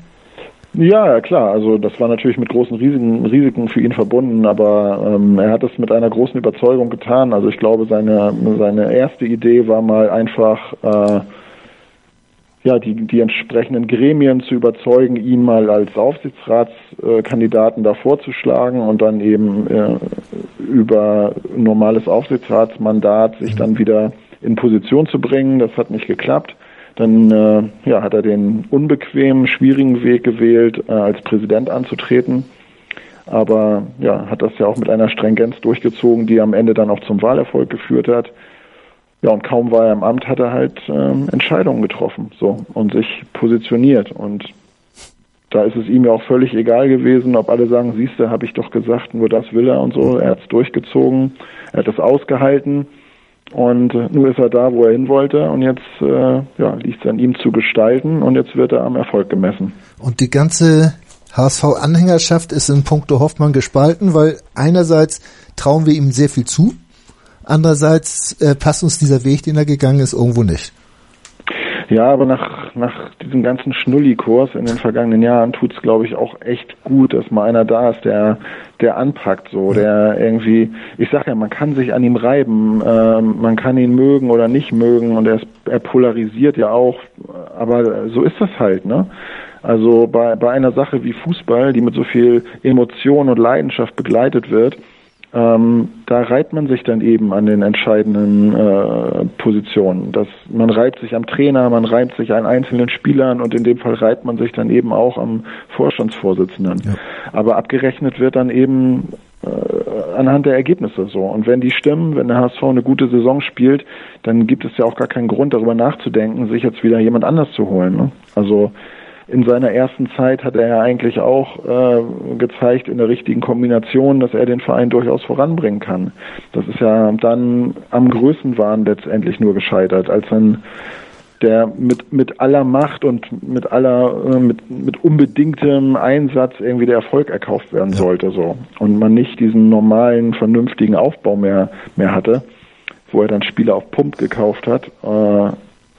Ja, klar. Also das war natürlich mit großen Risiken, Risiken für ihn verbunden, aber ähm, er hat es mit einer großen Überzeugung getan. Also ich glaube, seine seine erste Idee war mal einfach äh, ja die die entsprechenden Gremien zu überzeugen, ihn mal als Aufsichtsratskandidaten da vorzuschlagen und dann eben äh, über normales Aufsichtsratsmandat sich dann wieder in Position zu bringen. Das hat nicht geklappt. Dann äh, ja, hat er den unbequemen, schwierigen Weg gewählt, äh, als Präsident anzutreten. Aber ja, hat das ja auch mit einer Stringenz durchgezogen, die am Ende dann auch zum Wahlerfolg geführt hat. Ja, und kaum war er im Amt, hat er halt ähm, Entscheidungen getroffen so und sich positioniert. Und da ist es ihm ja auch völlig egal gewesen, ob alle sagen, siehst du, habe ich doch gesagt, nur das will er und so. Er hat es durchgezogen, er hat es ausgehalten und äh, nun ist er da, wo er hin wollte und jetzt äh, ja, liegt es an ihm zu gestalten und jetzt wird er am Erfolg gemessen. Und die ganze HSV-Anhängerschaft ist in puncto Hoffmann gespalten, weil einerseits trauen wir ihm sehr viel zu, andererseits äh, passt uns dieser Weg, den er gegangen ist, irgendwo nicht. Ja, aber nach, nach diesem ganzen Schnulli-Kurs in den vergangenen Jahren tut's es, glaube ich, auch echt gut, dass mal einer da ist, der, der anpackt, so, der irgendwie, ich sag ja, man kann sich an ihm reiben, äh, man kann ihn mögen oder nicht mögen und er, ist, er polarisiert ja auch, aber so ist das halt, ne? Also bei, bei einer Sache wie Fußball, die mit so viel Emotion und Leidenschaft begleitet wird, ähm, da reibt man sich dann eben an den entscheidenden äh, Positionen. Das, man reibt sich am Trainer, man reibt sich an einzelnen Spielern und in dem Fall reibt man sich dann eben auch am Vorstandsvorsitzenden. Ja. Aber abgerechnet wird dann eben äh, anhand der Ergebnisse so. Und wenn die stimmen, wenn der HSV eine gute Saison spielt, dann gibt es ja auch gar keinen Grund darüber nachzudenken, sich jetzt wieder jemand anders zu holen. Ne? Also in seiner ersten Zeit hat er ja eigentlich auch äh, gezeigt in der richtigen Kombination, dass er den Verein durchaus voranbringen kann. Das ist ja dann am Größenwahn letztendlich nur gescheitert, als dann der mit mit aller Macht und mit aller äh, mit mit unbedingtem Einsatz irgendwie der Erfolg erkauft werden sollte so und man nicht diesen normalen vernünftigen Aufbau mehr mehr hatte, wo er dann Spieler auf Pump gekauft hat. Äh,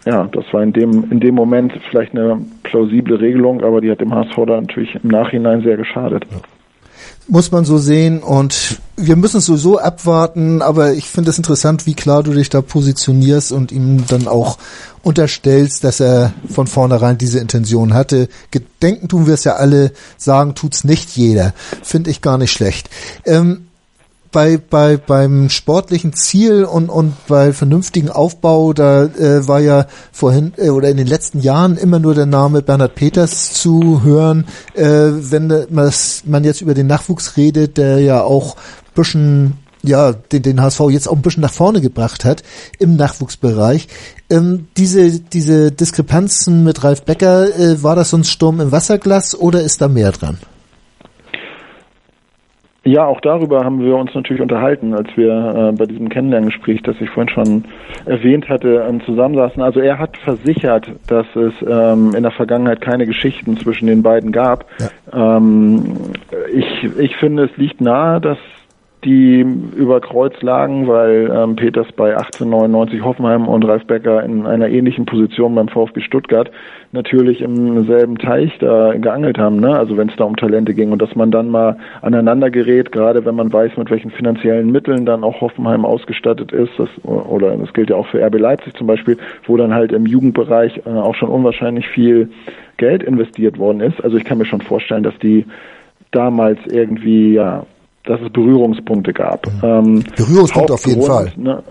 ja, das war in dem, in dem Moment vielleicht eine plausible Regelung, aber die hat dem HSV da natürlich im Nachhinein sehr geschadet. Ja. Muss man so sehen und wir müssen es sowieso abwarten, aber ich finde es interessant, wie klar du dich da positionierst und ihm dann auch unterstellst, dass er von vornherein diese Intention hatte. Gedenken tun wir es ja alle, sagen tut's nicht jeder. Finde ich gar nicht schlecht. Ähm, bei, bei, beim sportlichen Ziel und, und bei vernünftigen Aufbau, da äh, war ja vorhin äh, oder in den letzten Jahren immer nur der Name Bernhard Peters zu hören. Äh, wenn man jetzt über den Nachwuchs redet, der ja auch bisschen ja, den, den HSV jetzt auch ein bisschen nach vorne gebracht hat im Nachwuchsbereich. Ähm, diese, diese Diskrepanzen mit Ralf Becker, äh, war das so ein Sturm im Wasserglas oder ist da mehr dran? Ja, auch darüber haben wir uns natürlich unterhalten, als wir äh, bei diesem Kennenlerngespräch, das ich vorhin schon erwähnt hatte, ähm, zusammensaßen. Also er hat versichert, dass es ähm, in der Vergangenheit keine Geschichten zwischen den beiden gab. Ja. Ähm, ich, ich finde, es liegt nahe, dass die über Kreuz lagen, weil ähm, Peters bei 1899 Hoffenheim und Ralf Becker in einer ähnlichen Position beim VfB Stuttgart natürlich im selben Teich da geangelt haben, ne? also wenn es da um Talente ging und dass man dann mal aneinander gerät, gerade wenn man weiß, mit welchen finanziellen Mitteln dann auch Hoffenheim ausgestattet ist, das, oder das gilt ja auch für RB Leipzig zum Beispiel, wo dann halt im Jugendbereich äh, auch schon unwahrscheinlich viel Geld investiert worden ist. Also ich kann mir schon vorstellen, dass die damals irgendwie ja dass es Berührungspunkte gab. Ähm, Berührungspunkte auf jeden Fall. Ne,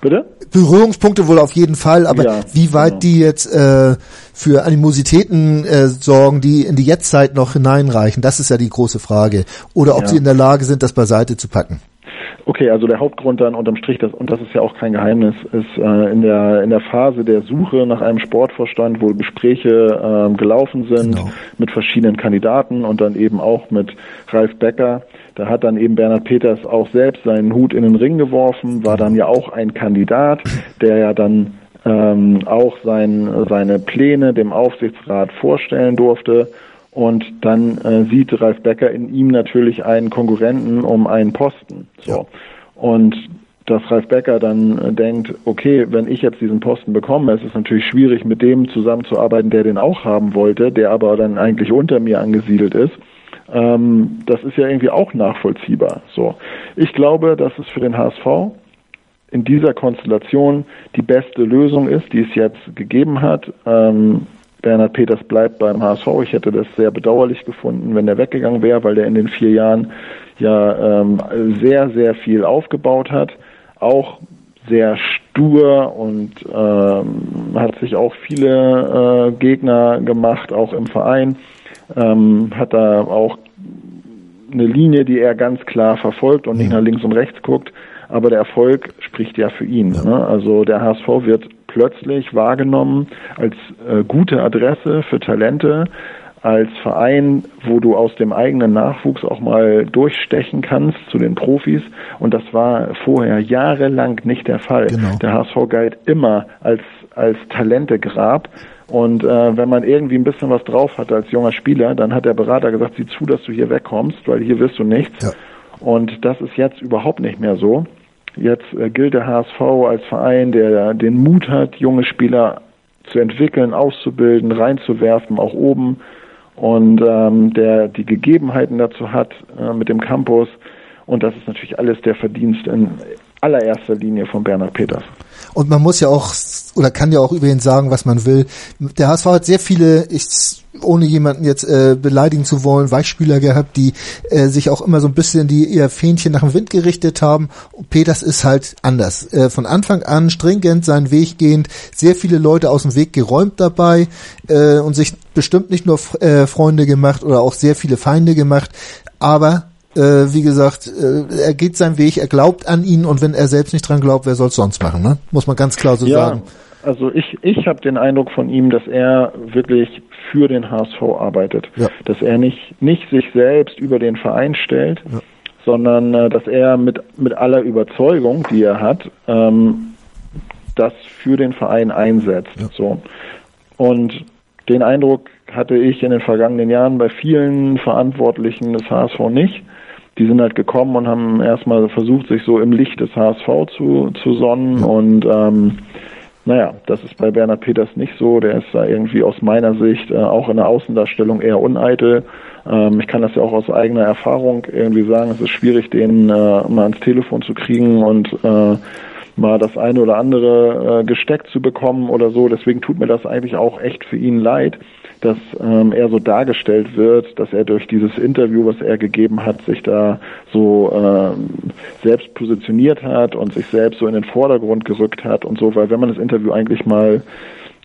bitte? Berührungspunkte wohl auf jeden Fall, aber ja, wie weit genau. die jetzt äh, für Animositäten äh, sorgen, die in die Jetztzeit noch hineinreichen, das ist ja die große Frage. Oder ob ja. sie in der Lage sind, das beiseite zu packen. Okay, also der Hauptgrund dann unterm Strich, das, und das ist ja auch kein Geheimnis, ist äh, in der in der Phase der Suche nach einem Sportvorstand, wo Gespräche äh, gelaufen sind genau. mit verschiedenen Kandidaten und dann eben auch mit Ralf Becker, da hat dann eben Bernhard Peters auch selbst seinen Hut in den Ring geworfen, war dann ja auch ein Kandidat, der ja dann ähm, auch sein, seine Pläne dem Aufsichtsrat vorstellen durfte. Und dann äh, sieht Ralf Becker in ihm natürlich einen Konkurrenten um einen Posten. So. Ja. Und dass Ralf Becker dann äh, denkt, okay, wenn ich jetzt diesen Posten bekomme, ist es natürlich schwierig, mit dem zusammenzuarbeiten, der den auch haben wollte, der aber dann eigentlich unter mir angesiedelt ist. Ähm, das ist ja irgendwie auch nachvollziehbar. So, ich glaube, dass es für den HSV in dieser Konstellation die beste Lösung ist, die es jetzt gegeben hat. Ähm, Bernhard Peters bleibt beim HSV. Ich hätte das sehr bedauerlich gefunden, wenn er weggegangen wäre, weil er in den vier Jahren ja ähm, sehr, sehr viel aufgebaut hat. Auch sehr stur und ähm, hat sich auch viele äh, Gegner gemacht, auch im Verein ähm, hat da auch eine Linie, die er ganz klar verfolgt und nicht nach links und rechts guckt. Aber der Erfolg spricht ja für ihn. Ne? Also der HSV wird plötzlich wahrgenommen als äh, gute Adresse für Talente, als Verein, wo du aus dem eigenen Nachwuchs auch mal durchstechen kannst zu den Profis. Und das war vorher jahrelang nicht der Fall. Genau. Der HSV galt immer als, als Talentegrab. Und äh, wenn man irgendwie ein bisschen was drauf hatte als junger Spieler, dann hat der Berater gesagt, sieh zu, dass du hier wegkommst, weil hier wirst du nichts. Ja. Und das ist jetzt überhaupt nicht mehr so. Jetzt äh, gilt der HSV als Verein, der den Mut hat, junge Spieler zu entwickeln, auszubilden, reinzuwerfen, auch oben. Und ähm, der die Gegebenheiten dazu hat äh, mit dem Campus. Und das ist natürlich alles der Verdienst in allererster Linie von Bernhard Peters. Und man muss ja auch oder kann ja auch über ihn sagen, was man will. Der HSV hat sehr viele, ich, ohne jemanden jetzt äh, beleidigen zu wollen, Weichspieler gehabt, die äh, sich auch immer so ein bisschen die ihr Fähnchen nach dem Wind gerichtet haben. Und Peters ist halt anders. Äh, von Anfang an stringent seinen Weg gehend, sehr viele Leute aus dem Weg geräumt dabei äh, und sich bestimmt nicht nur äh, Freunde gemacht oder auch sehr viele Feinde gemacht, aber äh, wie gesagt, äh, er geht seinen Weg, er glaubt an ihn und wenn er selbst nicht dran glaubt, wer soll es sonst machen, ne? Muss man ganz klar so ja, sagen. Also ich, ich habe den Eindruck von ihm, dass er wirklich für den HSV arbeitet. Ja. Dass er nicht, nicht sich selbst über den Verein stellt, ja. sondern äh, dass er mit, mit aller Überzeugung, die er hat, ähm, das für den Verein einsetzt. So. Und den Eindruck hatte ich in den vergangenen Jahren bei vielen Verantwortlichen des HSV nicht die sind halt gekommen und haben erstmal versucht, sich so im Licht des HSV zu, zu sonnen und ähm, naja, das ist bei Bernhard Peters nicht so. Der ist da irgendwie aus meiner Sicht äh, auch in der Außendarstellung eher uneitel. Ähm, ich kann das ja auch aus eigener Erfahrung irgendwie sagen. Es ist schwierig, den äh, mal ans Telefon zu kriegen und äh, mal das eine oder andere äh, gesteckt zu bekommen oder so. Deswegen tut mir das eigentlich auch echt für ihn leid dass ähm, er so dargestellt wird, dass er durch dieses Interview, was er gegeben hat, sich da so ähm, selbst positioniert hat und sich selbst so in den Vordergrund gerückt hat und so, weil wenn man das Interview eigentlich mal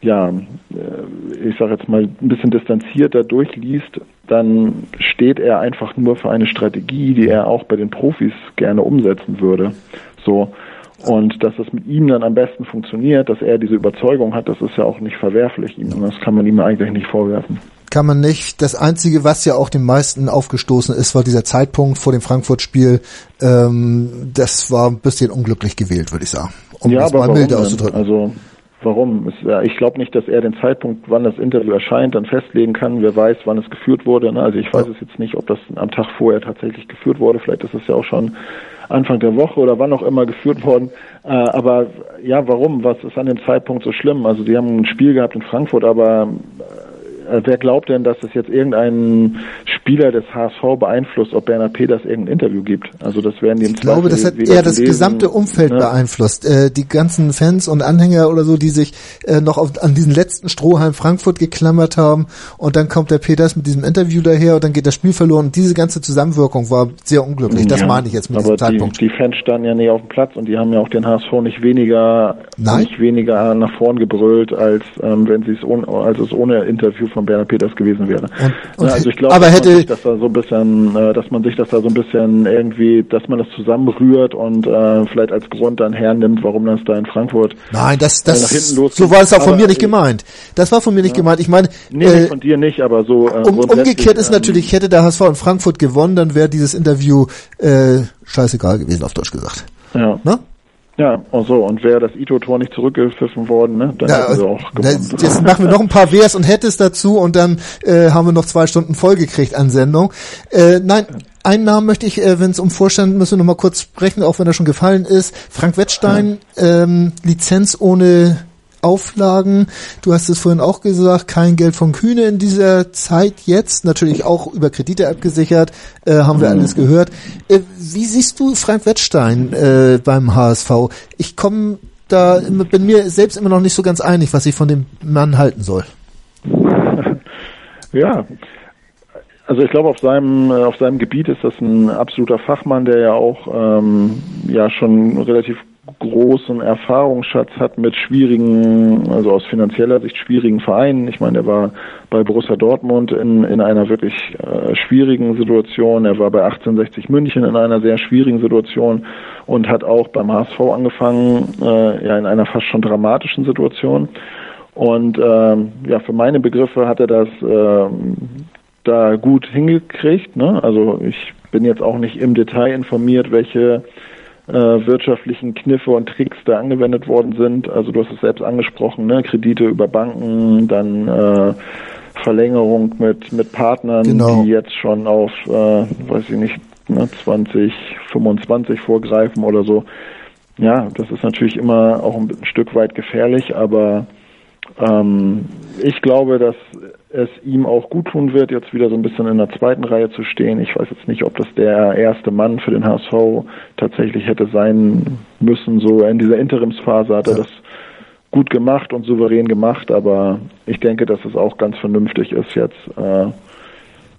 ja, äh, ich sage jetzt mal ein bisschen distanzierter durchliest, dann steht er einfach nur für eine Strategie, die er auch bei den Profis gerne umsetzen würde. So und dass es mit ihm dann am besten funktioniert, dass er diese Überzeugung hat, das ist ja auch nicht verwerflich ihm. Das kann man ihm eigentlich nicht vorwerfen. kann man nicht. Das Einzige, was ja auch den meisten aufgestoßen ist, war dieser Zeitpunkt vor dem Frankfurt-Spiel. Ähm, das war ein bisschen unglücklich gewählt, würde ich sagen. Um ja, das mal milde auszudrücken. Also Warum? Ich glaube nicht, dass er den Zeitpunkt, wann das Interview erscheint, dann festlegen kann. Wer weiß, wann es geführt wurde. Ne? Also ich weiß es jetzt nicht, ob das am Tag vorher tatsächlich geführt wurde. Vielleicht ist es ja auch schon Anfang der Woche oder wann auch immer geführt worden. Äh, aber ja, warum? Was ist an dem Zeitpunkt so schlimm? Also die haben ein Spiel gehabt in Frankfurt, aber äh, wer glaubt denn, dass es jetzt irgendeinen Spieler des HSV beeinflusst, ob Bernhard Peters irgendein Interview gibt? Also das werden die im Ich glaube, das hat eher das lesen. gesamte Umfeld ne? beeinflusst. Äh, die ganzen Fans und Anhänger oder so, die sich äh, noch auf, an diesen letzten Strohhalm Frankfurt geklammert haben und dann kommt der Peters mit diesem Interview daher und dann geht das Spiel verloren. Und diese ganze Zusammenwirkung war sehr unglücklich. Das ja, meine ich jetzt mit aber diesem Zeitpunkt. Die, die Fans standen ja nicht auf dem Platz und die haben ja auch den HSV nicht weniger, Nein? nicht weniger nach vorn gebrüllt, als ähm, wenn sie es ohne, als es ohne Interview von Bernhard Peters gewesen wäre. Und, und ja, also ich glaube, dass, man sich das da so ein bisschen, äh, dass man sich das da so ein bisschen irgendwie, dass man das zusammenrührt und äh, vielleicht als Grund dann hernimmt, warum das da in Frankfurt Nein, das, das, so war es auch von aber, mir nicht gemeint. Das war von mir nicht ja. gemeint. Ich meine, nee, äh, von dir nicht, aber so. Äh, um, umgekehrt ist ähm, natürlich, hätte der HSV in Frankfurt gewonnen, dann wäre dieses Interview äh, scheißegal gewesen, auf Deutsch gesagt. Ja. Ne? Ja, und so. Und wäre das Ito-Tor nicht zurückgepfiffen worden, ne, dann ja, hätten wir auch gewonnen. Jetzt machen wir noch ein paar Wehrs und Hättes dazu und dann äh, haben wir noch zwei Stunden vollgekriegt an Sendung. Äh, nein, einen Namen möchte ich, äh, wenn es um Vorstand, müssen wir noch mal kurz sprechen, auch wenn er schon gefallen ist. Frank Wettstein, ja. ähm, Lizenz ohne Auflagen. Du hast es vorhin auch gesagt, kein Geld von Kühne in dieser Zeit jetzt, natürlich auch über Kredite abgesichert, äh, haben wir mhm. alles gehört. Äh, wie siehst du Frank Wettstein äh, beim HSV? Ich komme da, bin mir selbst immer noch nicht so ganz einig, was ich von dem Mann halten soll. Ja, also ich glaube, auf seinem äh, auf seinem Gebiet ist das ein absoluter Fachmann, der ja auch ähm, ja schon relativ großen Erfahrungsschatz hat mit schwierigen, also aus finanzieller Sicht schwierigen Vereinen. Ich meine, er war bei Borussia Dortmund in, in einer wirklich äh, schwierigen Situation. Er war bei 1860 München in einer sehr schwierigen Situation und hat auch beim HSV angefangen, äh, ja, in einer fast schon dramatischen Situation. Und äh, ja, für meine Begriffe hat er das äh, da gut hingekriegt. Ne? Also ich bin jetzt auch nicht im Detail informiert, welche äh, wirtschaftlichen Kniffe und Tricks da angewendet worden sind. Also du hast es selbst angesprochen, ne? Kredite über Banken, dann äh, Verlängerung mit mit Partnern, genau. die jetzt schon auf, äh, weiß ich nicht, ne, 2025 vorgreifen oder so. Ja, das ist natürlich immer auch ein Stück weit gefährlich, aber ähm, ich glaube, dass es ihm auch gut tun wird, jetzt wieder so ein bisschen in der zweiten Reihe zu stehen. Ich weiß jetzt nicht, ob das der erste Mann für den HSV tatsächlich hätte sein müssen. So in dieser Interimsphase hat er das gut gemacht und souverän gemacht, aber ich denke, dass es auch ganz vernünftig ist jetzt. Äh,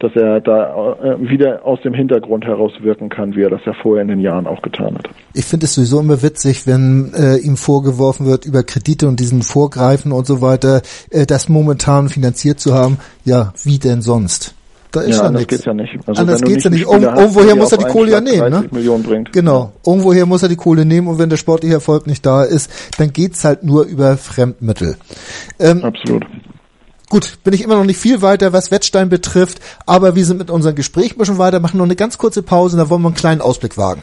dass er da äh, wieder aus dem Hintergrund heraus wirken kann, wie er das ja vorher in den Jahren auch getan hat. Ich finde es sowieso immer witzig, wenn äh, ihm vorgeworfen wird, über Kredite und diesen Vorgreifen und so weiter, äh, das momentan finanziert zu haben. Ja, wie denn sonst? Da ist ja, ja nichts. geht's ja nicht. Also anders geht's ja nicht. Um, irgendwoher muss er die Kohle ja nehmen, ne? Millionen bringt. Genau. Irgendwoher muss er die Kohle nehmen und wenn der sportliche Erfolg nicht da ist, dann geht's halt nur über Fremdmittel. Ähm, Absolut. Gut, bin ich immer noch nicht viel weiter, was Wettstein betrifft, aber wir sind mit unserem Gespräch ein bisschen weiter, machen noch eine ganz kurze Pause, da wollen wir einen kleinen Ausblick wagen.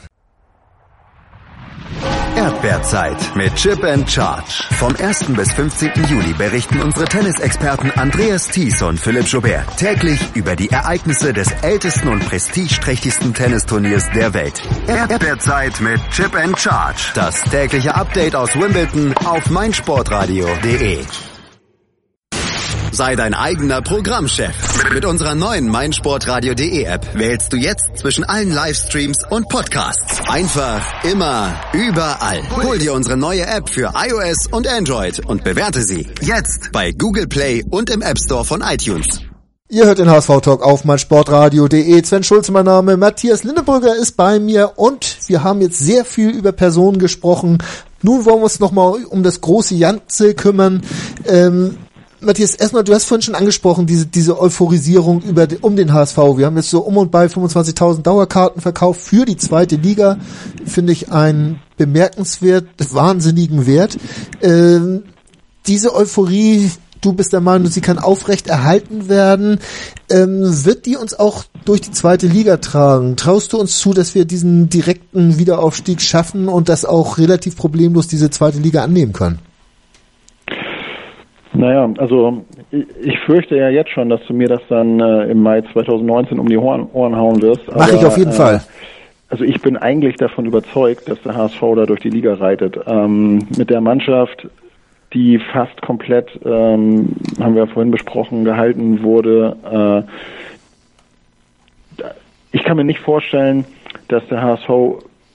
Erdbeerzeit mit Chip and Charge. Vom 1. bis 15. Juli berichten unsere Tennisexperten Andreas Thies und Philipp Joubert täglich über die Ereignisse des ältesten und prestigeträchtigsten Tennisturniers der Welt. Erdbeerzeit mit Chip and Charge. Das tägliche Update aus Wimbledon auf meinsportradio.de. Sei dein eigener Programmchef. Mit unserer neuen meinsportradio.de App wählst du jetzt zwischen allen Livestreams und Podcasts. Einfach, immer, überall. Hol dir unsere neue App für iOS und Android und bewerte sie jetzt bei Google Play und im App Store von iTunes. Ihr hört den HSV Talk auf meinsportradio.de. Sven Schulz, mein Name. Matthias Lindebrügger ist bei mir und wir haben jetzt sehr viel über Personen gesprochen. Nun wollen wir uns nochmal um das große Janze kümmern. Ähm, Matthias, erstmal, du hast vorhin schon angesprochen, diese, diese Euphorisierung über, um den HSV. Wir haben jetzt so um und bei 25.000 Dauerkarten verkauft für die zweite Liga. Finde ich einen bemerkenswert wahnsinnigen Wert. Ähm, diese Euphorie du bist der Meinung, sie kann aufrecht erhalten werden. Ähm, wird die uns auch durch die zweite Liga tragen? Traust du uns zu, dass wir diesen direkten Wiederaufstieg schaffen und das auch relativ problemlos diese zweite Liga annehmen können? Naja, also ich fürchte ja jetzt schon, dass du mir das dann äh, im Mai 2019 um die Ohren, Ohren hauen wirst. Mach ich auf jeden äh, Fall. Also ich bin eigentlich davon überzeugt, dass der HSV da durch die Liga reitet. Ähm, mit der Mannschaft, die fast komplett, ähm, haben wir ja vorhin besprochen, gehalten wurde. Äh, ich kann mir nicht vorstellen, dass der HSV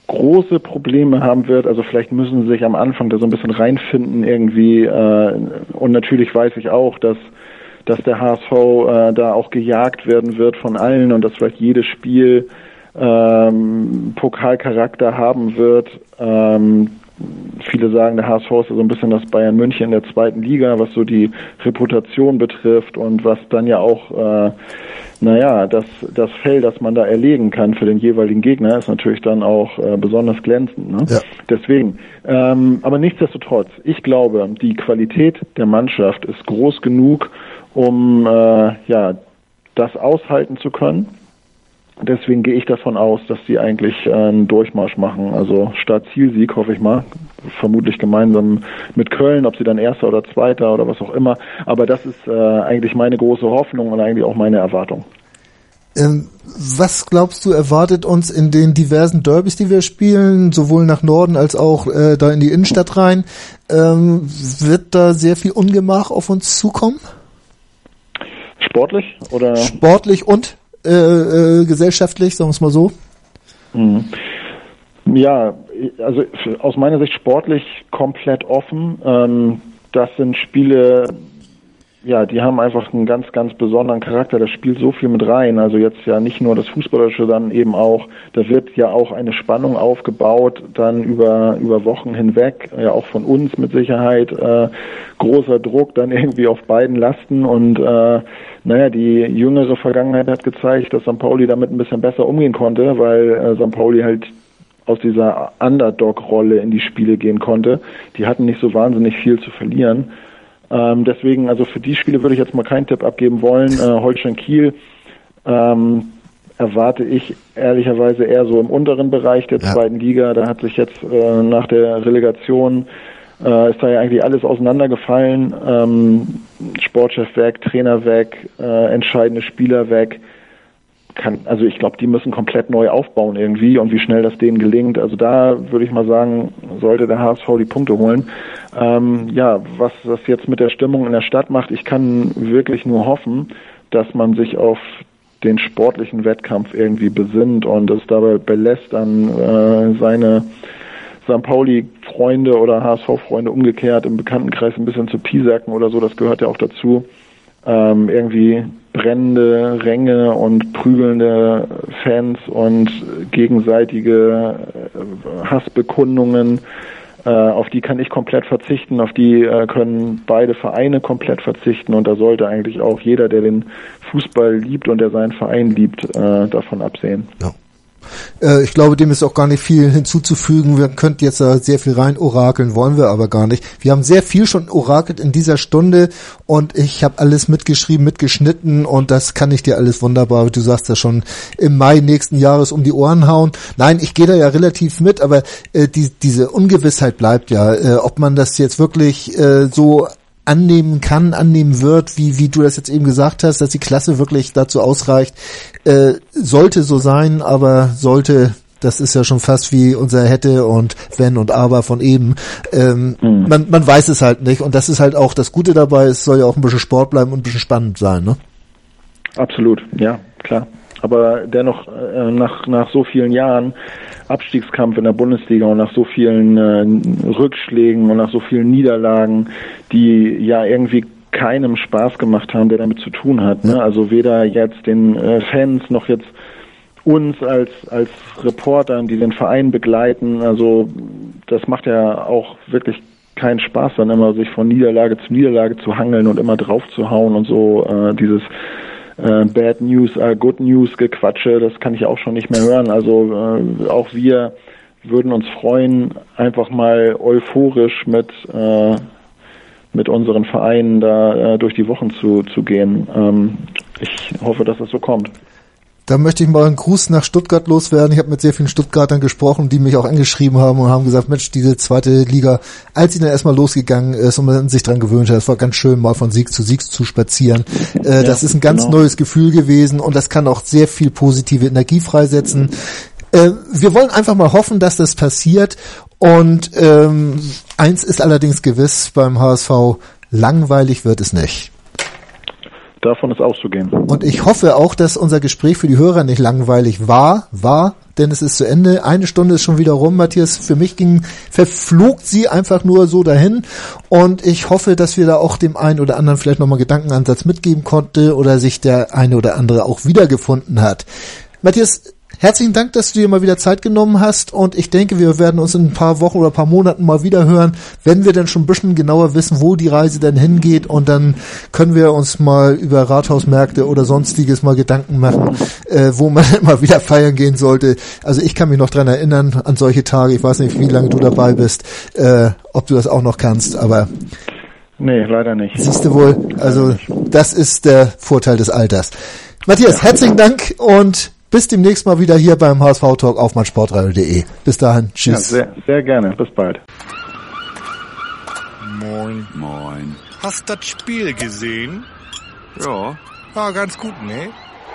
große Probleme haben wird. Also vielleicht müssen sie sich am Anfang da so ein bisschen reinfinden irgendwie. Äh, und natürlich weiß ich auch, dass dass der HSV äh, da auch gejagt werden wird von allen und dass vielleicht jedes Spiel ähm, Pokalcharakter haben wird. Ähm, viele sagen, der HSV ist so ein bisschen das Bayern München in der zweiten Liga, was so die Reputation betrifft und was dann ja auch äh, naja, das, das Fell, das man da erlegen kann für den jeweiligen Gegner, ist natürlich dann auch äh, besonders glänzend. Ne? Ja. Deswegen, ähm, aber nichtsdestotrotz, ich glaube, die Qualität der Mannschaft ist groß genug, um äh, ja das aushalten zu können. Deswegen gehe ich davon aus, dass sie eigentlich äh, einen Durchmarsch machen. Also Start-Zielsieg, hoffe ich mal. Vermutlich gemeinsam mit Köln, ob sie dann Erster oder Zweiter oder was auch immer. Aber das ist äh, eigentlich meine große Hoffnung und eigentlich auch meine Erwartung. Ähm, was glaubst du, erwartet uns in den diversen Derbys, die wir spielen, sowohl nach Norden als auch äh, da in die Innenstadt rein? Ähm, wird da sehr viel Ungemach auf uns zukommen? Sportlich oder? Sportlich und äh, äh, gesellschaftlich, sagen wir es mal so? Mhm. Ja, also aus meiner Sicht sportlich komplett offen. Ähm, das sind Spiele, ja, die haben einfach einen ganz, ganz besonderen Charakter. Das spielt so viel mit rein. Also jetzt ja nicht nur das Fußballerische, dann eben auch, da wird ja auch eine Spannung aufgebaut, dann über, über Wochen hinweg, ja auch von uns mit Sicherheit, äh, großer Druck dann irgendwie auf beiden Lasten und äh, naja, die jüngere Vergangenheit hat gezeigt, dass St. Pauli damit ein bisschen besser umgehen konnte, weil äh, St. Pauli halt aus dieser Underdog-Rolle in die Spiele gehen konnte. Die hatten nicht so wahnsinnig viel zu verlieren. Ähm, deswegen, also für die Spiele würde ich jetzt mal keinen Tipp abgeben wollen. Äh, Holstein Kiel ähm, erwarte ich ehrlicherweise eher so im unteren Bereich der ja. zweiten Liga. Da hat sich jetzt äh, nach der Relegation äh, ist da ja eigentlich alles auseinandergefallen. Ähm, Sportchef weg, Trainer weg, äh, entscheidende Spieler weg. Kann, also ich glaube, die müssen komplett neu aufbauen irgendwie und wie schnell das denen gelingt. Also da würde ich mal sagen, sollte der HSV die Punkte holen. Ähm, ja, was das jetzt mit der Stimmung in der Stadt macht, ich kann wirklich nur hoffen, dass man sich auf den sportlichen Wettkampf irgendwie besinnt und es dabei belässt, an äh, seine St. Pauli-Freunde oder HSV-Freunde umgekehrt im Bekanntenkreis ein bisschen zu piesacken oder so, das gehört ja auch dazu. Ähm, irgendwie brennende Ränge und prügelnde Fans und gegenseitige äh, Hassbekundungen, äh, auf die kann ich komplett verzichten, auf die äh, können beide Vereine komplett verzichten und da sollte eigentlich auch jeder, der den Fußball liebt und der seinen Verein liebt, äh, davon absehen. Ja. Äh, ich glaube, dem ist auch gar nicht viel hinzuzufügen. Wir könnten jetzt da sehr viel rein orakeln, wollen wir aber gar nicht. Wir haben sehr viel schon orakelt in dieser Stunde und ich habe alles mitgeschrieben, mitgeschnitten und das kann ich dir alles wunderbar, du sagst ja schon, im Mai nächsten Jahres um die Ohren hauen. Nein, ich gehe da ja relativ mit, aber äh, die, diese Ungewissheit bleibt ja, äh, ob man das jetzt wirklich äh, so annehmen kann, annehmen wird, wie, wie du das jetzt eben gesagt hast, dass die Klasse wirklich dazu ausreicht, äh, sollte so sein, aber sollte, das ist ja schon fast wie unser hätte und wenn und aber von eben. Ähm, mhm. man, man weiß es halt nicht und das ist halt auch das Gute dabei, es soll ja auch ein bisschen Sport bleiben und ein bisschen spannend sein, ne? Absolut, ja, klar. Aber dennoch, äh, nach, nach so vielen Jahren Abstiegskampf in der Bundesliga und nach so vielen äh, Rückschlägen und nach so vielen Niederlagen, die ja irgendwie keinem Spaß gemacht haben, der damit zu tun hat. Ne? Also weder jetzt den äh, Fans noch jetzt uns als als Reportern, die den Verein begleiten. Also das macht ja auch wirklich keinen Spaß, dann immer sich von Niederlage zu Niederlage zu hangeln und immer drauf zu hauen und so äh, dieses äh, Bad News, äh, Good News Gequatsche, das kann ich auch schon nicht mehr hören. Also äh, auch wir würden uns freuen, einfach mal euphorisch mit äh, mit unseren Vereinen da äh, durch die Wochen zu, zu gehen. Ähm, ich hoffe, dass es so kommt. Da möchte ich mal einen Gruß nach Stuttgart loswerden. Ich habe mit sehr vielen Stuttgartern gesprochen, die mich auch angeschrieben haben und haben gesagt, Mensch, diese zweite Liga, als sie dann erstmal losgegangen ist und man sich dran gewöhnt hat, es war ganz schön, mal von Sieg zu Sieg zu spazieren. Äh, ja, das ist ein ganz genau. neues Gefühl gewesen und das kann auch sehr viel positive Energie freisetzen. Äh, wir wollen einfach mal hoffen, dass das passiert und ähm, eins ist allerdings gewiss beim HSV, langweilig wird es nicht. Davon ist auszugehen. Und ich hoffe auch, dass unser Gespräch für die Hörer nicht langweilig war, war, denn es ist zu Ende. Eine Stunde ist schon wieder rum, Matthias. Für mich ging, verflog sie einfach nur so dahin. Und ich hoffe, dass wir da auch dem einen oder anderen vielleicht nochmal Gedankenansatz mitgeben konnte oder sich der eine oder andere auch wiedergefunden hat. Matthias, Herzlichen Dank, dass du dir mal wieder Zeit genommen hast und ich denke, wir werden uns in ein paar Wochen oder ein paar Monaten mal wieder hören, wenn wir dann schon ein bisschen genauer wissen, wo die Reise denn hingeht und dann können wir uns mal über Rathausmärkte oder sonstiges mal Gedanken machen, äh, wo man mal wieder feiern gehen sollte. Also ich kann mich noch dran erinnern an solche Tage, ich weiß nicht, wie lange du dabei bist, äh, ob du das auch noch kannst, aber Nee, leider nicht. Siehst du wohl, also das ist der Vorteil des Alters. Matthias, herzlichen Dank und bis demnächst mal wieder hier beim HSV Talk auf meinsportradio.de. Bis dahin, tschüss. Ja, sehr, sehr gerne. Bis bald. Moin. Moin. Hast das Spiel gesehen? Ja. War ganz gut, ne?